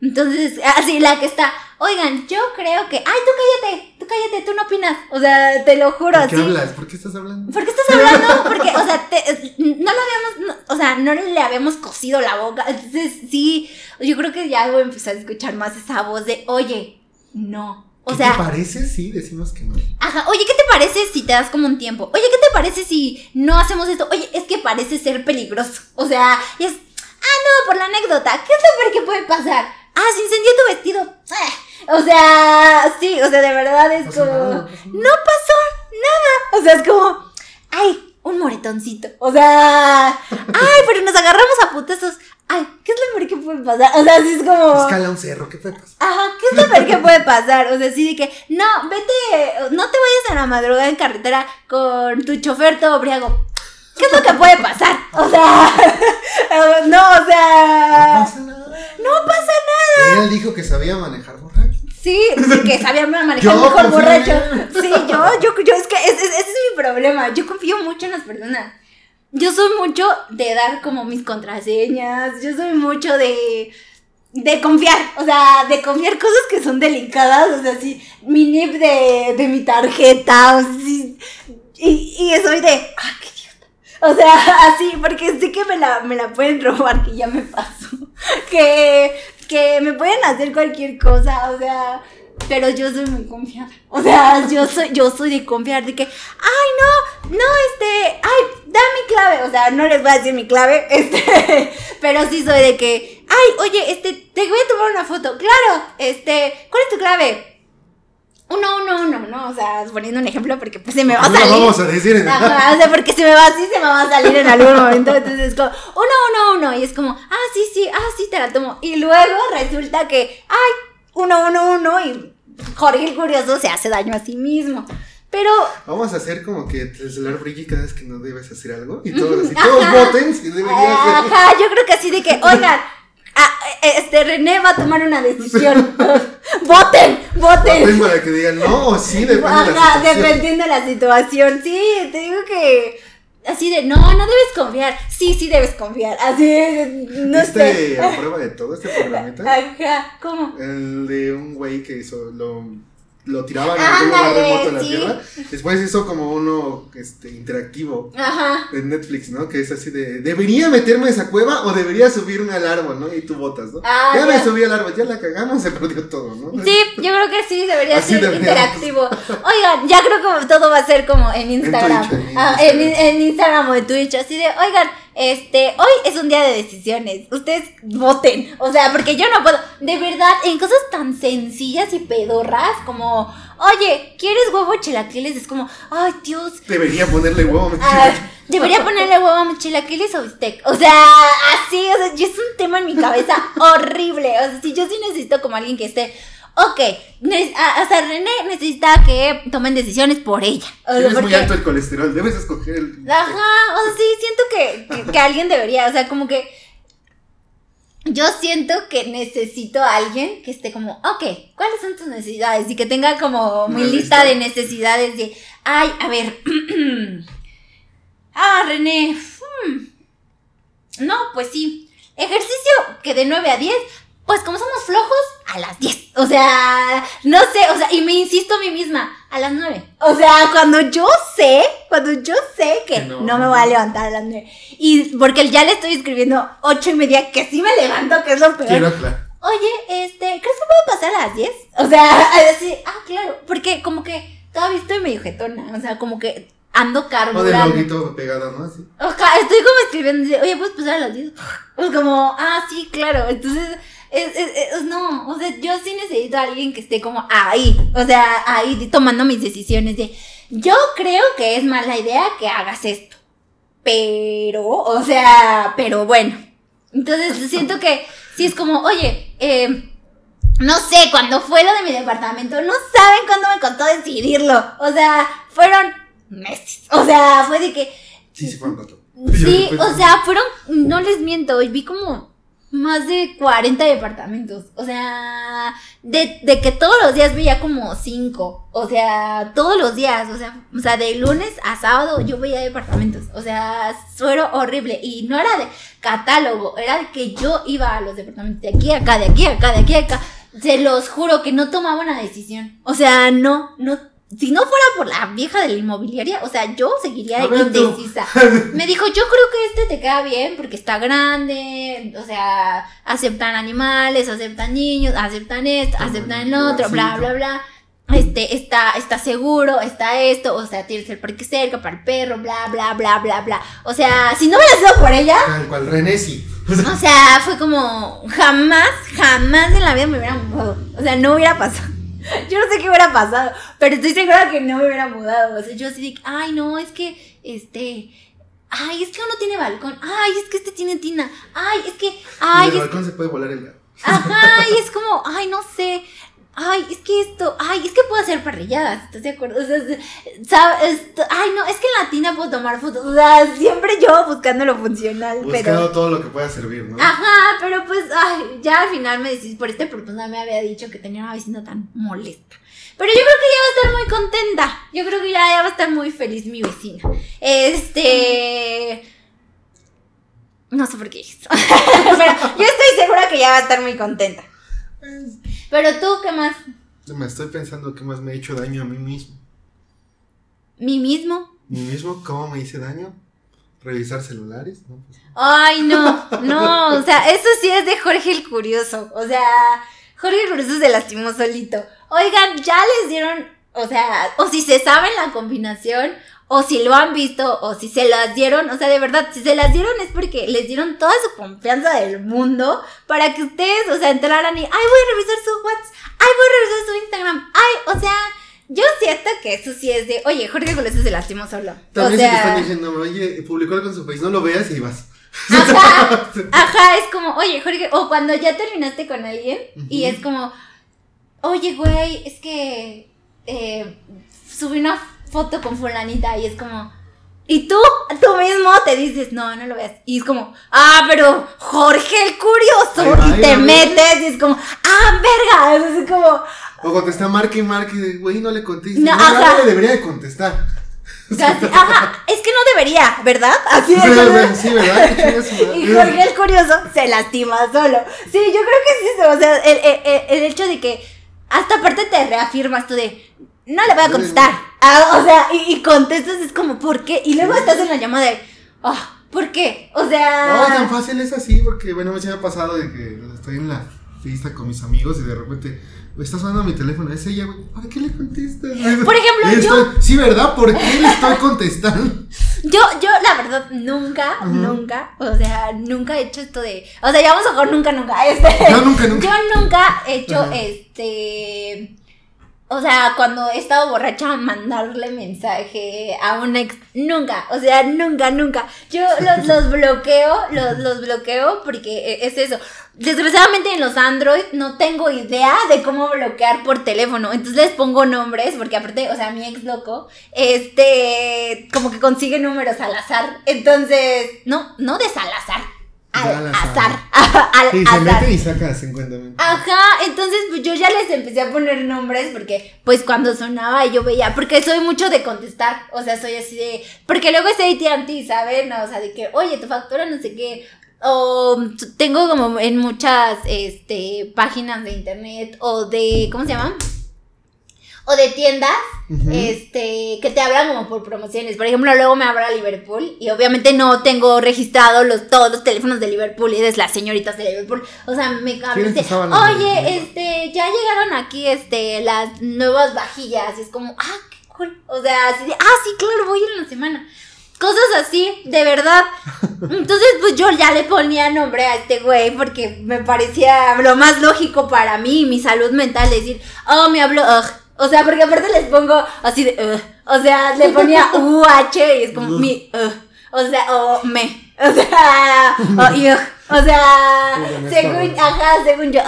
Entonces, así la que está, oigan, yo creo que, ay, tú cállate, tú cállate, tú no opinas. O sea, te lo juro, ¿De qué así. hablas? ¿Por qué estás hablando? ¿Por qué estás hablando? Porque, o sea, te- no lo habíamos, no- o sea, no le habíamos cosido la boca. Entonces, sí, yo creo que ya voy a empezar a escuchar más esa voz de, oye, no. O ¿Qué sea, te parece? Sí, decimos que no. Ajá, oye, ¿qué te parece si te das como un tiempo? Oye, ¿qué te parece si no hacemos esto? Oye, es que parece ser peligroso. O sea, es, ah, no, por la anécdota, ¿qué es lo peor que puede pasar? Ah, se incendió tu vestido. Eh, O sea, sí, o sea, de verdad es como, nada, no pasó no pasó nada. O sea, es como, ay, un moretoncito. O sea, ay, pero nos agarramos a putazos. Ay, ¿qué es lo peor que puede pasar? O sea, sí es como... Escala un cerro, ¿qué puede pasar? Ajá, ¿qué es lo peor que puede pasar? O sea, sí de que, no, vete, no te vayas a la madrugada en carretera con tu chofer todo briago. ¿Qué es lo que puede pasar? O sea, no, o No sea, pasa nada. no pasa nada. Él dijo que sabía manejar borracho. Sí, sí, que sabía manejar Yo mejor borracho. Sí, yo, yo, yo, es que ese, ese es mi problema. Yo confío mucho en las personas. Yo soy mucho de dar como mis contraseñas. Yo soy mucho de. De confiar, o sea, de confiar cosas que son delicadas, o sea, sí, mi NIP de, de mi tarjeta, o sea, sí, y, y soy de, ah, qué idiota. O sea, así, porque sé que me la, me la pueden robar, que ya me pasó, que, que me pueden hacer cualquier cosa, o sea, pero yo soy muy confiada. O sea, yo soy, yo soy de confiar de que, ay, no, no, este, ay, da mi clave. O sea, no les voy a decir mi clave, este, pero sí soy de que, ay, oye, este, te voy a tomar una foto. Claro, este, ¿cuál es tu clave? Uno, uno, uno, ¿no? O sea, poniendo un ejemplo porque pues se me va a No salir. vamos a decir en Ajá, o sea, porque si me va así, se me va a salir en algún momento. Entonces es como, uno, uno, uno. Y es como, ah, sí, sí, ah, sí, te la tomo. Y luego resulta que, ay, uno, uno, uno. Y Jorge el Curioso se hace daño a sí mismo. Pero. Vamos a hacer como que el celular brille cada vez que no debes hacer algo. Y todos así, todos voten si deberías hacer. Ajá, yo creo que así de que, oigan, este René va a tomar una decisión. voten, voten. Para que digan, no, o sí, depende de la Ajá, situación. dependiendo de la situación. Sí, te digo que. Así de, no, no debes confiar. Sí, sí debes confiar. Así, no ¿Viste sé. a prueba de todo este programita? Ajá, ¿cómo? El de un güey que hizo, lo, lo tiraban en remoto a la sí. tierra. Después hizo como uno este, interactivo Ajá. en Netflix, ¿no? Que es así de, ¿debería meterme a esa cueva o debería subirme al árbol, ¿no? Y tú votas, ¿no? Ah, ya, me subí al árbol, ya la cagamos, se perdió todo, ¿no? Sí, yo creo que sí, debería Así ser interactivo. Oigan, ya creo que todo va a ser como en Instagram. Twitch, en Ah, Instagram. en, en Instagram o en Twitch, así de, oigan, este, hoy es un día de decisiones. Ustedes voten. O sea, porque yo no puedo. De verdad, en cosas tan sencillas y pedorras como, oye, ¿quieres huevo chilaquiles? Es como, ay, Dios. Debería ponerle huevo, me ah, debería ponerle huevo a mis chilaquiles o bistec. O sea, así, o sea, es un tema en mi cabeza horrible. O sea, si yo sí necesito como alguien que esté. Ok, o sea, René necesita que tomen decisiones por ella. O sea, Tienes muy porque- alto el colesterol, debes escoger el... Ajá, o sea, sí, siento que, que, que alguien debería, o sea, como que yo siento que necesito a alguien que esté como, ok, ¿cuáles son tus necesidades? Y que tenga como mi Una lista lista. de necesidades de, ay, a ver, ah, René, hmm, no, pues sí, ejercicio que de 9 a 10, pues como somos flojos, a las 10. O sea, no sé, o sea, y me insisto a mí misma, a las 9. O sea, cuando yo sé, cuando yo sé que no. no. me voy a levantar a las 9. Y porque ya le estoy escribiendo 8 y media, que sí me levanto, que es lo peor. Quiero. Oye, este, ¿crees que puedo pasar a las 10? O sea, así, ah, claro, porque como que todavía estoy medio jetona, o sea, como que ando O del carburando. loguito pegado, ¿no? Así. Ajá, estoy como escribiendo, dice, oye, ¿puedes pasar a las 10? Pues como, ah, sí, claro. Entonces, es, es- es- no, o sea, yo sí necesito a alguien que esté como ahí, o sea, ahí tomando mis decisiones de, yo creo que es mala idea que hagas esto, pero, o sea, pero bueno. Entonces, siento que sí es como, oye, eh, no sé, cuando fue lo de mi departamento, no saben cuándo me costó decidirlo, o sea, fueron meses, o sea, fue de que... Sí, sí, fue un rato. Sí, o sea, fueron, no les miento, y vi como más de 40 departamentos. O sea, de, de que todos los días veía como 5. O sea, todos los días. O sea, o sea, de lunes a sábado yo veía departamentos. O sea, fueron horrible. Y no era de catálogo, era de que yo iba a los departamentos de aquí a acá, de aquí a acá, de aquí a acá. Se los juro que no tomaba una decisión. O sea, no, no. Si no fuera por la vieja de la inmobiliaria, o sea, yo seguiría indecisa. Me dijo, yo creo que este te queda bien porque está grande, o sea, aceptan animales, aceptan niños, aceptan esto, aceptan el otro, bla, bla, bla. Este, está, está seguro, está esto, o sea, tienes el parque cerca para el perro, bla, bla, bla, bla, bla. O sea, si no hubiera sido por ella, Tal cual, René sí. O sea, fue como, jamás, jamás en la vida me hubiera mudado. O sea, no hubiera pasado. Yo no sé qué hubiera pasado, pero estoy segura que no me hubiera mudado. O sea, yo así de, ay, no, es que, este, ay, es que uno tiene balcón, ay, es que este tiene tina, ay, es que, y ay, del es balcón se puede volar el gato. Ajá, y es como, ay, no sé. Ay, es que esto, ay, es que puedo hacer parrilladas, ¿estás de acuerdo? O sea, es- ¿sabes? Esto- Ay, no, es que en la tina puedo tomar fotos. O sea, siempre yo buscando lo funcional, Buscando pero. todo lo que pueda servir, ¿no? Ajá, pero pues, ay, ya al final me decís, por este persona me había dicho que tenía una vecina tan molesta. Pero yo creo que ya va a estar muy contenta. Yo creo que ya, ya va a estar muy feliz mi vecina. Este. No sé por qué. Pero yo estoy segura que ya va a estar muy contenta. Pero tú, ¿qué más? Me estoy pensando que más me he hecho daño a mí mismo. ¿Mí mismo? ¿Mí mismo? ¿Cómo me hice daño? ¿Revisar celulares? No, pues, Ay, no, no, o sea, eso sí es de Jorge el Curioso. O sea, Jorge el Curioso se lastimó solito. Oigan, ya les dieron, o sea, o si se saben la combinación, o si lo han visto, o si se las dieron, o sea, de verdad, si se las dieron es porque les dieron toda su confianza del mundo para que ustedes, o sea, entraran y, ay, voy a revisar su WhatsApp, ay, voy a revisar su Instagram, ay, o sea, yo siento que eso sí es de, oye, Jorge Curioso se lastimó solo. También o si te sea, están diciendo, oye, publicó algo en su face, no lo veas y vas. Ajá, ajá, es como, oye, Jorge, o cuando ya terminaste con alguien y es como, oye, güey, es que eh, subí una foto con fulanita y es como, y tú, tú mismo te dices, no, no lo veas. Y es como, ah, pero Jorge el curioso. Y te metes y es como, ah, verga. Es como, O cuando está marque y marque güey, no le contestes. No, No, ajá. le debería de contestar. casi, ajá, es que no debería, ¿verdad? Así Sí, de ¿verdad? Sí, ¿verdad? Y Jorge el curioso se lastima solo. Sí, yo creo que es eso. O sea, el, el- el- el hecho de que hasta aparte te reafirmas tú de no le voy a contestar. Ah, o sea, y, y contestas es como, ¿por qué? Y luego estás en la llamada de, ah, ¿por qué? O sea. No, tan fácil es así, porque bueno, me ha pasado de que estoy en la fiesta con mis amigos y de repente está sonando mi teléfono, es ella, güey, ¿para qué le contestas? Por ejemplo, yo- Sí, ¿verdad? ¿Por qué le estoy contestando? Yo, yo, la verdad, nunca, nunca, o sea, nunca he hecho esto de. O sea, ya vamos a jugar nunca, nunca. Este, Yo nunca, nunca. Yo nunca he hecho Ajá. este. O sea, cuando he estado borracha, mandarle mensaje a un ex. Nunca, o sea, nunca, nunca. Yo los, los bloqueo, los, los bloqueo porque e- es eso. Desgraciadamente en los Android no tengo idea de cómo bloquear por teléfono. Entonces les pongo nombres, porque aparte, o sea, mi ex loco, este, como que consigue números al azar. Entonces, no, no de Salazar, al Al azar. azar. Al Y se mete y saca 50 mil. Ajá, entonces pues yo ya les empecé a poner nombres porque pues cuando sonaba yo veía, porque soy mucho de contestar, o sea, soy así de, porque luego es AT&T, ¿saben? O sea, de que, oye, tu factura no sé qué, o tengo como en muchas, este, páginas de internet o de, ¿cómo se llaman? O de tiendas, este, que te hablan como por promociones. Por ejemplo, luego me habla Liverpool y obviamente no tengo registrado los, todos los teléfonos de Liverpool y es las señoritas de Liverpool. O sea, me hablan Tienes de, de oye, Liverpool". este, ya llegaron aquí, este, las nuevas vajillas. Y es como, ah, qué cool. O sea, así de, ah, sí, claro, voy en la semana. Cosas así, de verdad. Entonces, pues yo ya le ponía nombre a este güey porque me parecía lo más lógico para mí, mi salud mental, decir, oh, me habló, ugh. O sea, porque aparte les pongo así de, ugh. O sea, le ponía UH y es como mi, ugh. O sea, o me. O sea, o ugh. O sea, según, ajá, según yo.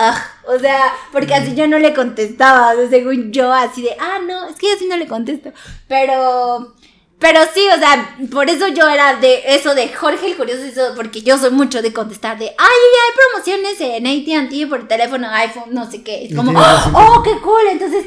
O sea, porque así yo no le contestaba. o sea, según yo, así de, ah, no, es que yo sí no le contesto. Pero. Pero sí, o sea, por eso yo era de eso de Jorge el Curioso, eso, porque yo soy mucho de contestar de, ay, ya hay promociones en AT&T por teléfono, iPhone, no sé qué. Es como, razón. oh, qué cool. Entonces,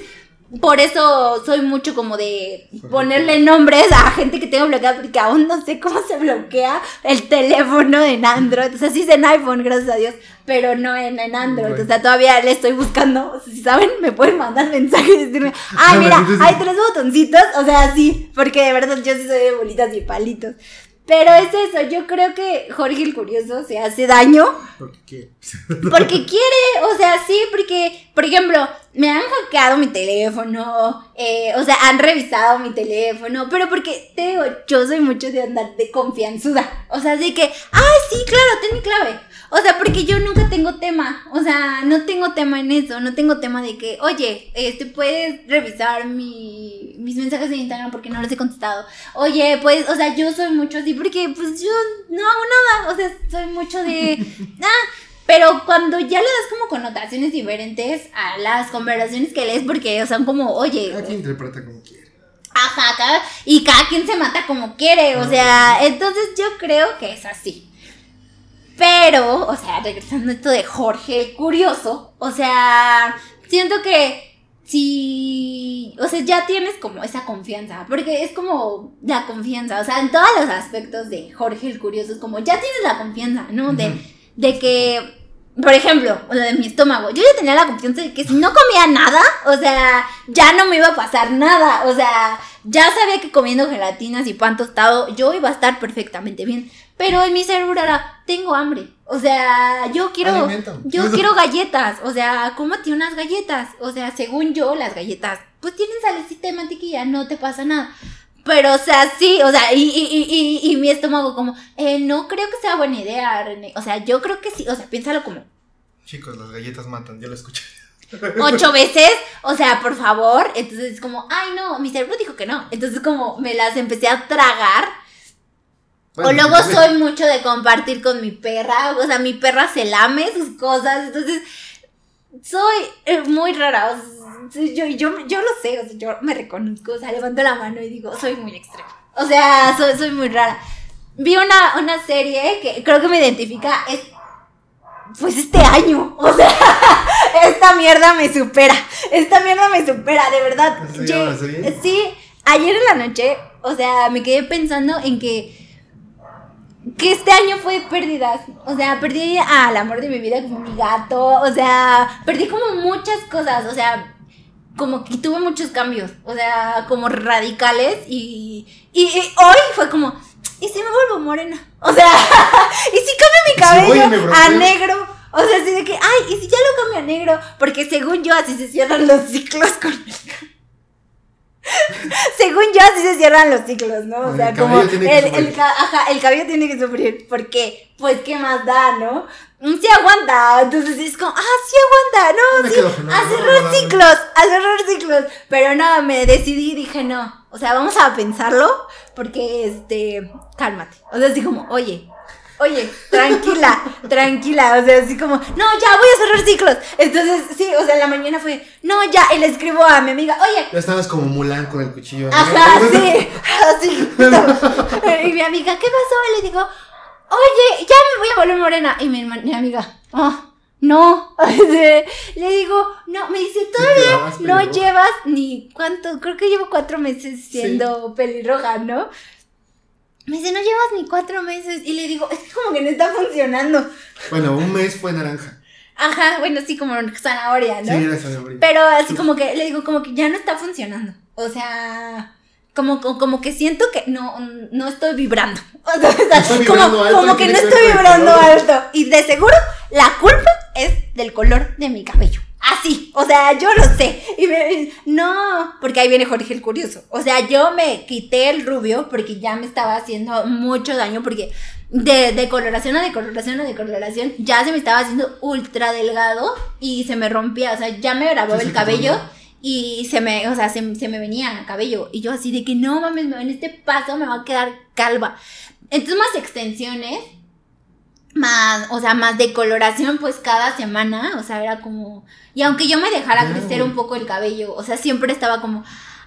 por eso soy mucho como de ponerle nombres a gente que tengo bloqueada, porque aún no sé cómo se bloquea el teléfono en Android. O sea, sí es en iPhone, gracias a Dios, pero no en, en Android. Bueno. O sea, todavía le estoy buscando. Si saben, me pueden mandar mensajes y decirme, ay, No, mira, hay tres botoncitos. O sea, sí, porque de verdad yo sí soy de bolitas y palitos. Pero es eso, yo creo que Jorge el Curioso se hace daño Porque qué. porque quiere, o sea, sí, porque, por ejemplo, me han hackeado mi teléfono, eh, o sea, han revisado mi teléfono, pero porque, te digo, yo soy mucho de andar de confianzuda, o sea, de que, ay, sí, claro, ten mi clave, o sea, porque yo nunca tengo tema, o sea, no tengo tema en eso, no tengo tema de que, oye, este, puedes revisar mi, mis mensajes en Instagram porque no los he contestado, oye, pues, o sea, yo soy mucho así porque, pues, yo no hago nada, o sea, soy mucho de, ah, pero cuando ya le das como connotaciones diferentes a las conversaciones que lees, porque son como, oye, Cada quien interpreta como quiere. ajá, cada- y cada quien se mata como quiere, o sea, entonces yo creo que es así. Pero, o sea, regresando a esto de Jorge el Curioso, o sea, siento que si, o sea, ya tienes como esa confianza, porque es como la confianza, o sea, en todos los aspectos de Jorge el Curioso, es como, ya tienes la confianza, ¿no? De. De que, por ejemplo, lo de mi estómago, yo ya tenía la confianza de que si no comía nada, o sea, ya no me iba a pasar nada, o sea, ya sabía que comiendo gelatinas y pan tostado yo iba a estar perfectamente bien, pero en mi cerebro era, tengo hambre, o sea, yo quiero, Alimento. yo quiero galletas, o sea, cómate unas galletas, o sea, según yo, las galletas, pues tienen salecita y mantequilla, no te pasa nada. Pero, o sea, sí, o sea, y, y, y, y, y mi estómago como, eh, no creo que sea buena idea, René. O sea, yo creo que sí, o sea, piénsalo como Chicos, las galletas matan, yo lo escuché. ocho veces, o sea, por favor. Entonces es como, ay, no, mi cerebro dijo que no. Entonces como me las empecé a tragar. Bueno, o luego soy mucho de compartir con mi perra, o sea, mi perra se lame sus cosas, entonces soy eh, muy rara. o sea, yo, yo, yo lo sé, o sea, yo me reconozco, o sea, levanto la mano y digo, soy muy extrema. O sea, soy, soy muy rara. Vi una, una serie que creo que me identifica, es pues este año. O sea, esta mierda me supera. Esta mierda me supera, de verdad. Sí, ayer en la noche, o sea, me quedé pensando en que que este año fue pérdidas. O sea, perdí al amor de mi vida como mi gato. O sea, perdí como muchas cosas. O sea, como que tuve muchos cambios. O sea, como radicales. Y, y, y hoy fue como, ¿y si me vuelvo morena? O sea, ¿y si cambio mi ¿Y si voy y cabello a negro? O sea, así de que, ay, ¿y si ya lo cambio a negro? Porque según yo, así se cierran los ciclos con el Según yo, así se cierran los ciclos, ¿no? O sea, como el, el ajá, el cabello tiene que sufrir. ¿Por qué? Pues, ¿qué más da, no? Mm, Sí aguanta. Entonces es como, ah, sí aguanta, no, Me sí. quedo A cerrar no, no. ciclos, a cerrar ciclos. Pero no, me decidí y dije, no. O sea, vamos a pensarlo. Porque, este, cálmate. O sea, así como, oye, oye, tranquila, tranquila. O sea, así como, no, ya voy a cerrar ciclos. Entonces, sí, o sea, en la mañana fue, no, ya. Y le escribo a mi amiga, oye, Ya estabas como Mulan con el cuchillo. ¿no? Ajá, sí, así. justo. Y mi amiga, ¿qué pasó? Y le digo, oye, ya me voy a volver morena. Y mi, mi amiga, oh, no. Le digo, no, me dice, todavía no llevas ni cuánto, creo que llevo cuatro meses siendo pelirroja, ¿no? Me dice, no llevas ni cuatro meses. Y le digo, es como que no está funcionando. Bueno, un mes fue naranja. Ajá, bueno, sí, como zanahoria, ¿no? Sí, era zanahoria. Pero así como que le digo, como que ya no está funcionando. O sea, como, como, como que siento que no, no estoy vibrando. O sea, Estoy como, alto como que no estoy vibrando alto. Y de seguro la culpa es del color de mi cabello. Así, o sea, yo lo sé. Y me, no, porque ahí viene Jorge el Curioso. O sea, yo me quité el rubio porque ya me estaba haciendo mucho daño. Porque de, de coloración a decoloración a decoloración ya se me estaba haciendo ultra delgado y se me rompía. O sea, ya me grababa el cabello. Y se me, o sea, se, se me venía cabello. Y yo así de que no mames, en este paso me va a quedar calva. Entonces más extensiones, más, o sea, más decoloración pues cada semana. O sea, era como... Y aunque yo me dejara crecer güey. un poco el cabello, o sea, siempre estaba como...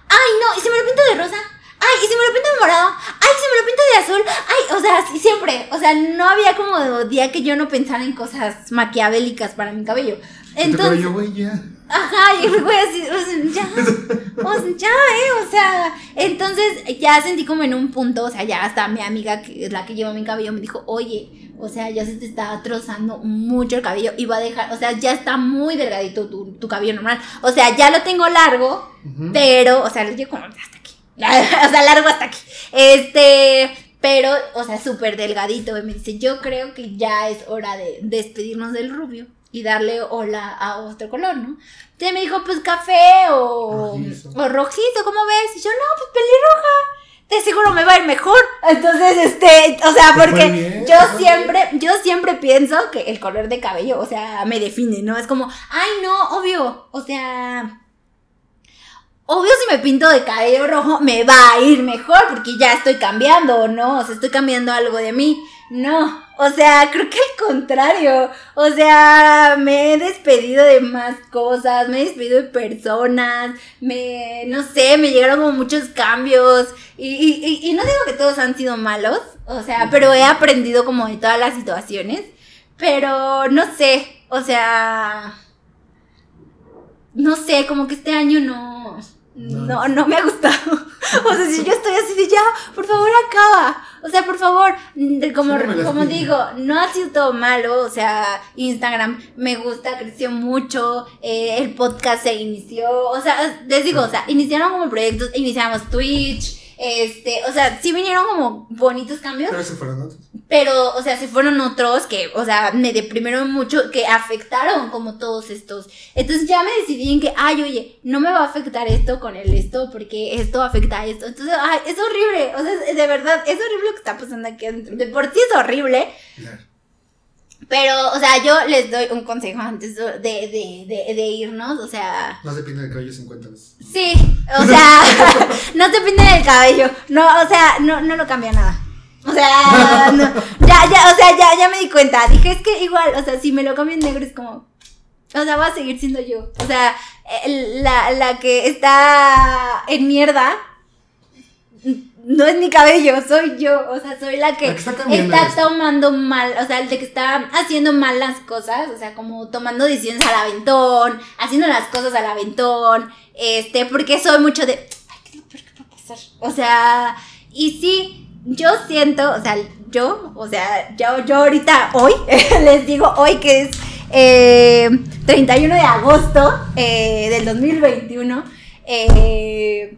Ay, no, y si me lo pinto de rosa. Ay, y si me lo pinto de morado. Ay, si me lo pinto de azul. Ay, o sea, siempre. O sea, no había como día que yo no pensara en cosas maquiavélicas para mi cabello. Pero Entonces, yo, güey, ya. Ajá, y fue así, o sea, ya, o sea, ya, eh, o sea, entonces ya sentí como en un punto, o sea, ya hasta mi amiga, que es la que lleva mi cabello, me dijo, oye, o sea, ya se te está trozando mucho el cabello y va a dejar, o sea, ya está muy delgadito tu, tu cabello normal, o sea, ya lo tengo largo, pero, o sea, lo llevo como hasta aquí, o sea, largo hasta aquí, este, pero, o sea, súper delgadito, y me dice, yo creo que ya es hora de despedirnos del rubio y darle hola a otro color, ¿no? Entonces me dijo, pues café o Rojizo. o rojizo, ¿cómo ves? Y yo, no, pues pelirroja. De seguro me va a ir mejor. Entonces, este, o sea, fue porque bien, yo fue siempre, yo siempre pienso que el color de cabello, o sea, me define, ¿no? Es como, ay, no, obvio, o sea, obvio si me pinto de cabello rojo me va a ir mejor porque ya estoy cambiando, ¿no? O sea, estoy cambiando algo de mí. No, o sea, creo que al contrario. O sea, me he despedido de más cosas, me he despedido de personas, me, no sé, me llegaron como muchos cambios. Y, y, y- no digo que todos han sido malos, o sea, pero he aprendido como de todas las situaciones. Pero no sé, o sea, no sé, como que este año no, no, no me ha gustado. O sea, si yo estoy así de ya, por favor acaba. O sea, por favor, de- como, Sí, como digo, no ha sido todo malo. O sea, Instagram me gusta, creció mucho, eh, el podcast se inició. O sea, les digo, o sea, iniciaron como proyectos, iniciamos Twitch. Este, o sea, sí vinieron como bonitos cambios, Pero fueron otros. Pero, o sea, se fueron otros que, o sea, me deprimieron mucho, que afectaron como todos estos. Entonces ya me decidí en que, ay, oye, no me va a afectar esto con el esto, porque esto afecta a esto. Entonces, ay, es horrible, o sea, de verdad, es horrible lo que está pasando aquí adentro. De por sí es horrible, Claro. pero, o sea, yo les doy un consejo antes de, de, de, de irnos, o sea, No se pinta el cabello 50 veces. Sí, o sea, no te pinten el cabello. No, o sea, no, no lo cambia nada. O sea, no, ya, ya, o sea, ya, ya me di cuenta. Dije, es que igual, o sea, si me lo cambio en negro es como. O sea, voy a seguir siendo yo. O sea, la, la que está en mierda no es mi cabello, soy yo. O sea, soy la que, La está tomando mal, o sea, el de que está haciendo mal las cosas, o sea, como tomando decisiones al aventón, haciendo las cosas al aventón, este, porque soy mucho de, ay, ¿qué es lo peor que puede pasar? O sea, y sí, yo siento, o sea, yo, o sea, yo, yo ahorita, hoy, les digo hoy que es eh, 31 de agosto eh, del 2021, eh,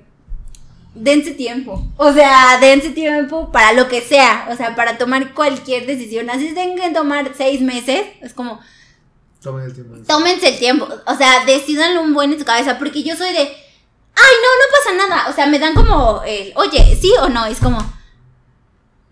dense tiempo. O sea, dense tiempo para lo que sea. O sea, para tomar cualquier decisión. Así tengan que tomar seis meses. Es como, Tomen el tiempo. tómense el tiempo. O sea, decidanlo un buen en su cabeza. Porque yo soy de, ay, no, no pasa nada. O sea, me dan como, el, oye, sí o no. Es como,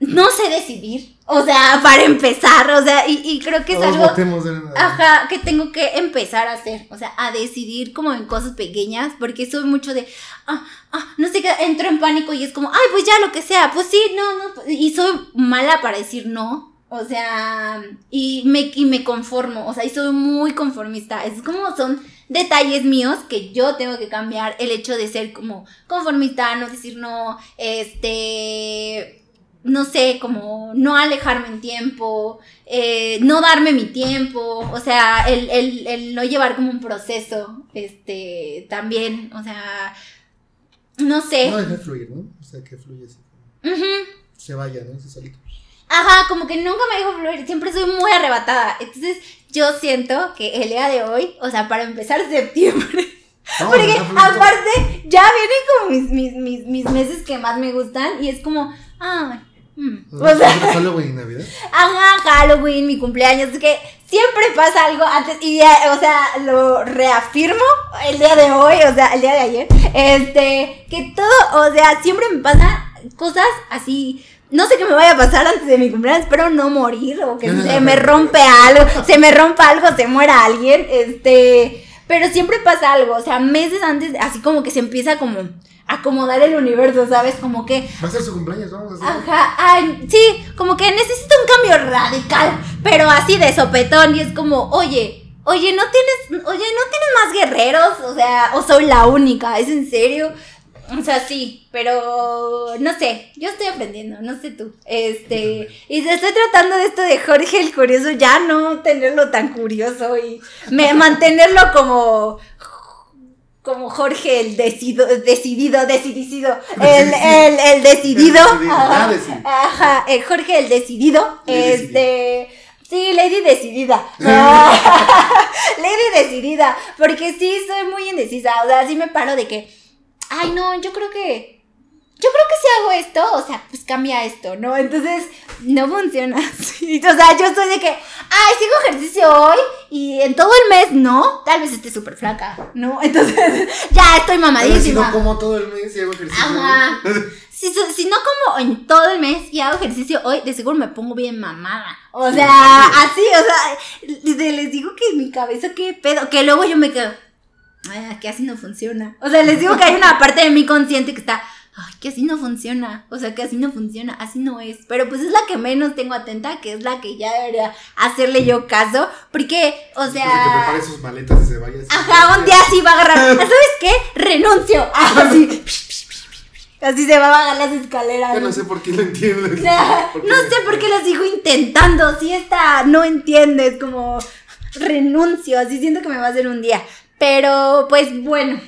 no sé decidir. O sea, para empezar. O sea, y, y creo que es Todos algo. de Ajá, que tengo que empezar a hacer, o sea, a decidir como en cosas pequeñas, porque soy mucho de, ah, ah, no sé qué, entro en pánico y es como, ay, pues ya lo que sea, pues sí, no, no, y soy mala para decir no, o sea, y me, y me conformo, o sea, y soy muy conformista, es como son detalles míos que yo tengo que cambiar, el hecho de ser como conformista, no decir no, este, no sé, como no alejarme en tiempo, eh, no darme mi tiempo, o sea, el, el, el no llevar como un proceso, este, también, o sea, no sé. No dejar fluir, ¿no? O sea, que fluye así. Se vaya, ¿no? Se solito. Ajá, como que nunca me dejo fluir, siempre soy muy arrebatada. Entonces, yo siento que el día de hoy, o sea, para empezar septiembre, No, porque aparte ya vienen como mis, mis, mis, mis meses que más me gustan y es como, ay, mm. ¿No? o sea, Halloween Navidad. Ajá, Halloween, mi cumpleaños, es que siempre pasa algo antes y, o sea, lo reafirmo el día de hoy, o sea, el día de ayer, este, que todo, o sea, siempre me pasan cosas así, no sé qué me vaya a pasar antes de mi cumpleaños, espero no morir o que se me rompe algo, se me rompa algo, se muera alguien, este, pero siempre pasa algo, o sea, meses antes, así como que se empieza como a acomodar el universo, ¿sabes? Como que Va a ser su cumpleaños, vamos a hacer. Ajá, ay, sí, como que necesito un cambio radical, pero así de sopetón y es como, oye, oye, no tienes, oye, no tienes más guerreros, o sea, o soy la única, ¿es en serio? O sea, sí, pero no sé, yo estoy aprendiendo, no sé tú. Este, y estoy tratando de esto de Jorge el Curioso, ya no tenerlo tan curioso y me, mantenerlo como como Jorge el decido, decidido, decidido, el, el, el decidido, El decidido, ajá, ah, decidido. ajá, el Jorge el decidido, este, sí, Lady decidida, Ah, Lady decidida, porque sí soy muy indecisa, o sea, sí me paro de que, ay no, yo creo que, yo creo que si hago esto, o sea, pues cambia esto, ¿no? Entonces, no funciona así. O sea, yo soy de que, ay, sigo ejercicio hoy y en todo el mes no, tal vez esté súper flaca, ¿no? Entonces, ya estoy Pero si mamadísima. no como todo el mes y hago ejercicio. Ajá. Si, si no como en todo el mes y hago ejercicio hoy, de seguro me pongo bien mamada. O sea, así, o sea, les digo que mi cabeza, qué pedo, que luego yo me quedo, ay, que así no funciona. O sea, les digo que hay una parte de mi consciente que está, ay, que así no funciona. O sea, que así no funciona, así no es. Pero pues es la que menos tengo atenta, que es la que ya debería hacerle yo caso. Porque, o Después de que sea... prepare sus maletas y se vaya. así. Ajá, un día sí va a agarrar. "Ah, ¿Sabes qué? Renuncio. Así. Así se va a bajar las escaleras. Yo no sé por qué lo entiendo. No ¿Por qué sé por qué lo sigo intentando. Si esta no entiendes, como renuncio. Así siento que me va a hacer un día. Pero, pues bueno.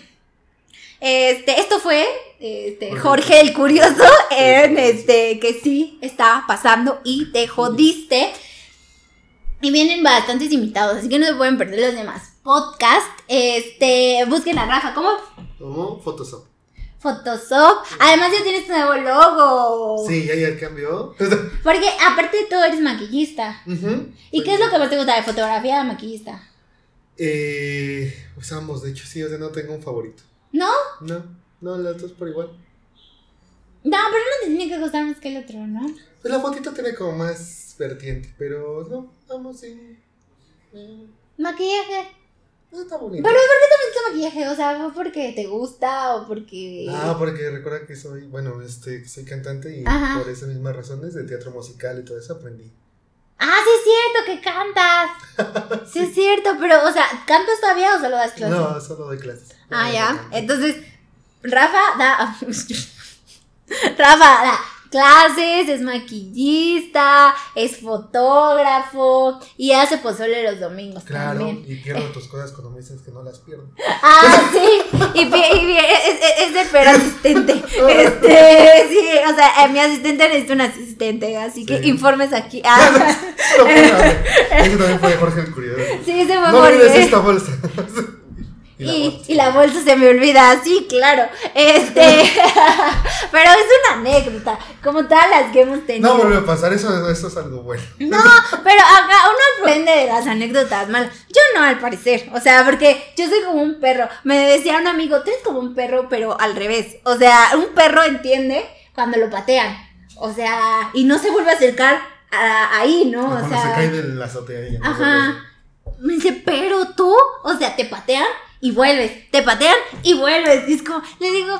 Este, esto fue este, Jorge. El Curioso en este que sí está pasando y te jodiste. Y vienen bastantes invitados, así que no se pueden perder los demás podcast. Este, busquen a Rafa, ¿cómo? Como Photoshop. Photoshop. Además ya tienes tu nuevo logo. Sí, ya, ya cambió. Porque aparte de todo eres maquillista. ¿Y qué es lo que más te gusta de fotografía de maquillista? Eh, pues ambos, de hecho, sí, o sea, no tengo un favorito. ¿No? No, no, las dos por igual. No, pero no te tiene que gustar más que el otro, ¿no? Pues la fotito tiene como más vertiente, pero no, ambos sí. Eh, Maquillaje. está bonito. Pero ¿por qué te gusta maquillaje? O sea, ¿fue porque te gusta o porque...? Ah, porque recuerda que soy, bueno, este, soy cantante y Ajá. por esas mismas razones del teatro musical y todo eso aprendí. Ah, sí es cierto que cantas. Sí es cierto, pero, o sea, ¿cantas todavía o solo das clases? No, solo doy clases. Ah, ya. Entonces, Rafa da. Rafa da clases, es maquillista, es fotógrafo y hace pozole los domingos Claro, también. y pierdo tus cosas cuando me dices que no las pierdo. Ah, sí, y, y pi- es, es- de pero asistente. Este, sí, o sea, eh, mi asistente necesita un asistente, así que Sí. informes aquí. Ah, No, espérame. Ese también fue Jorge el Curioso. sí, se fue No olvides esta bolsa. Y la Y, bolsa. y la bolsa se me olvida, sí, claro. Este, pero es una anécdota, como todas las que hemos tenido. No volvió a pasar, eso, eso es algo bueno. No, pero acá uno aprende de las anécdotas malas. Yo no, al parecer. O sea, porque yo soy como un perro. Me decía un amigo, tú eres como un perro, pero al revés. O sea, un perro entiende cuando lo patean. O sea, y no se vuelve a acercar a- ahí, ¿no? O se sea, cae de la azotea. ajá. Me dice, pero tú, o sea, te patean y vuelves. Te patean y vuelves. Y es como, le digo,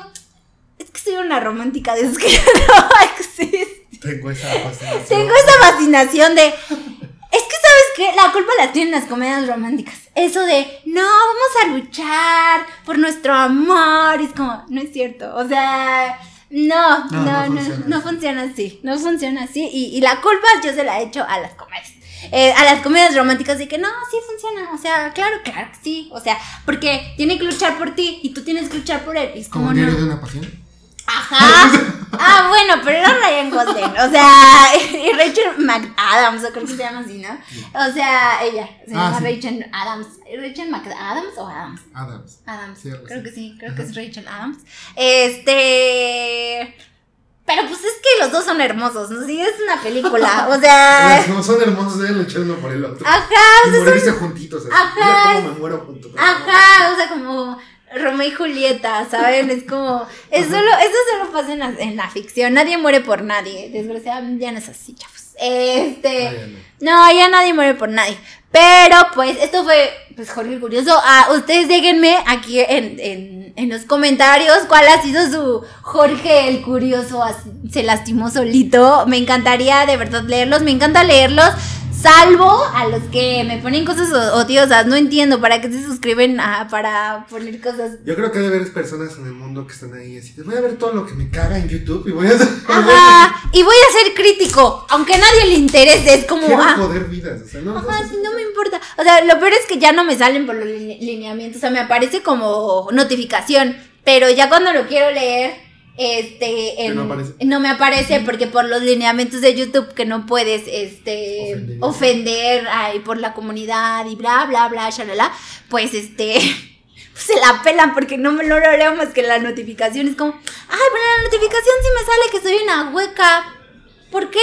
es que soy una romántica de esos que no existe. Tengo esa fascinación. Tengo esa fascinación de. Es que, ¿sabes qué? La culpa la tienen las comedias románticas. Eso de, no, vamos a luchar por nuestro amor. Y es como, no es cierto. O sea, no, No, no, no funciona así. No funciona así. Y, y la culpa yo se la he hecho a las comedias. Eh, a las comedias románticas de que no, sí funciona. O sea, claro, claro sí. O sea, porque tiene que luchar por ti y tú tienes que luchar por él. Y es como, Como no. de una pasión. Ajá. Ah, bueno, pero era Ryan Gosling. O sea, y Rachel McAdams, o creo que se llama así, ¿no? O sea, ella. Se Ah, llama sí. Rachel Adams. ¿Rachel McAdams o Adams? Adams. Adams. Sí, creo que sí, creo Ajá. que es Rachel Adams. Este. Pero pues es que los dos son hermosos, ¿no? Sí, es una película. O sea. Como son hermosos, deben luchar uno por el otro. Ajá, y morirse juntitos. Así. Ajá. Mira cómo me muero junto. Ajá, o sea, como Romeo y Julieta, ¿saben? Es como, es solo, eso solo pasa en la, en la ficción, nadie muere por nadie, desgraciadamente ya no es así, chavos. Este, Ah, no. no, ya nadie muere por nadie. Pero pues esto fue, pues Jorge el Curioso. Ah, ustedes déjenme aquí en, en, en los comentarios cuál ha sido su Jorge el Curioso. Se lastimó solito. Me encantaría de verdad leerlos. Me encanta leerlos. Salvo a los que me ponen cosas odiosas. No entiendo para qué se suscriben a, para poner cosas. Yo creo que debe haber personas en el mundo que están ahí así. Voy a ver todo lo que me caga en YouTube y voy a. Ajá. Y voy a ser crítico. Aunque a nadie le interese. Es como. Quiero ah, joder vidas. O sea, no, Ajá, sí, no me importa. O sea, lo peor es que ya no me salen por los line- lineamientos. O sea, me aparece como notificación. Pero ya cuando lo quiero leer, este. en- no aparece. no me aparece porque por los lineamientos de YouTube que no puedes, este. Ofender. Ofender, ay, por la comunidad y bla, bla, bla, shalala. Pues este. Se la pelan porque no me lo leo más que la notificación. Es como, ay, pero la notificación sí me sale que soy una hueca. ¿Por qué?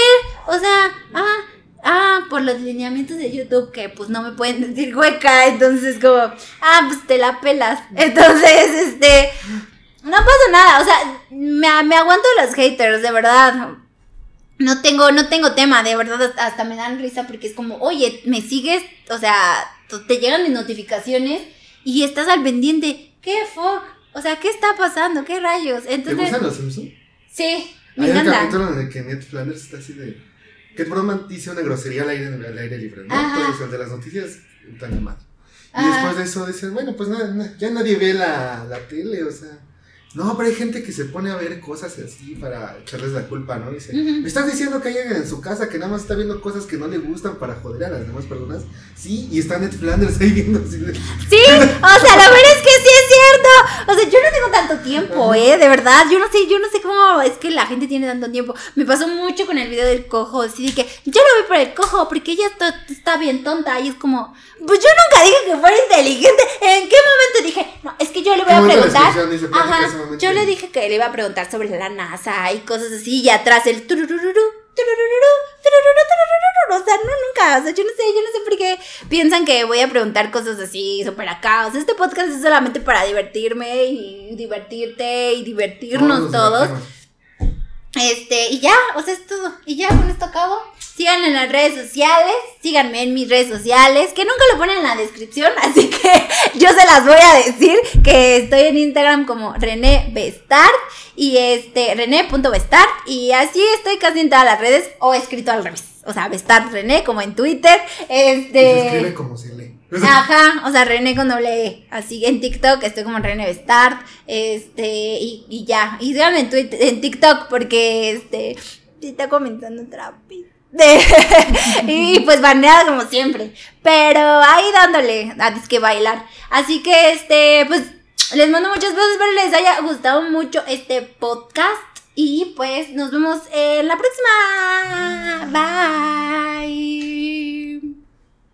O sea, ah, ah, por los lineamientos de YouTube que pues no me pueden decir hueca, entonces como, ah, pues te la pelas. Entonces, este, no pasa nada, o sea, me, me aguanto los haters, de verdad. No tengo, no tengo tema, de verdad, hasta, me dan risa porque es como, oye, me sigues, o sea, te llegan mis notificaciones y estás al pendiente. ¿Qué fuck? O sea, ¿qué está pasando? ¿Qué rayos? ¿Te Entonces, gustan los Simpsons? sí, me Hay un encanta. capítulo en el que Ned Flanders está así de. Que Broman dice una grosería al aire, al aire libre, ¿no? Entonces, el de las noticias, tan madre. Y Ajá. después de eso dicen, bueno, pues na- na- ya nadie ve la, la tele, o sea. No, pero hay gente que se pone a ver cosas así para echarles la culpa, ¿no? Dice. ¿me estás diciendo que hay alguien en su casa que nada más está viendo cosas que no le gustan para joder a las demás personas? Sí, y está Ned Flanders ahí viendo así de... Sí, o sea, la verdad es que sí es cierto. O sea, yo no tengo tanto tiempo, ¿eh? De verdad, yo no sé, yo no sé cómo es que la gente tiene tanto tiempo. Me pasó mucho con el video del cojo, así de que yo lo vi por el cojo porque ella está, está bien tonta y es como, pues yo nunca dije que fuera inteligente. ¿En qué momento dije? No, es que yo le voy ¿Qué a preguntar. Ajá, yo le dije que le iba a preguntar sobre la NASA y cosas así y atrás el tururururu, tururururu, turururu, turururu. O sea, no, nunca. O sea, yo no sé, yo no sé por qué piensan que voy a preguntar cosas así, súper acá. O sea, este podcast es solamente para divertirme y divertirte y divertirnos nos todos. divertimos. Este, y ya, o sea, es todo. Y ya con esto acabo. Síganme en las redes sociales, síganme en mis redes sociales, que nunca lo ponen en la descripción, así que yo se las voy a decir, que estoy en Instagram como René Bestart y este, René.bestart y así estoy casi en todas las redes o escrito al revés. O sea, Bestart René como en Twitter, este... Se escribe como se lee. Ajá, o sea, René con doble E. Así en TikTok estoy como René Bestart. Este, y, y ya. Y síganme en, Twitter, en TikTok porque este. Sí está comentando trapi. y pues baneada como siempre. Pero ahí dándole. Antes que bailar. Así que este, pues. Les mando muchos besos, espero les haya gustado mucho este podcast. Y pues nos vemos en la próxima. Bye.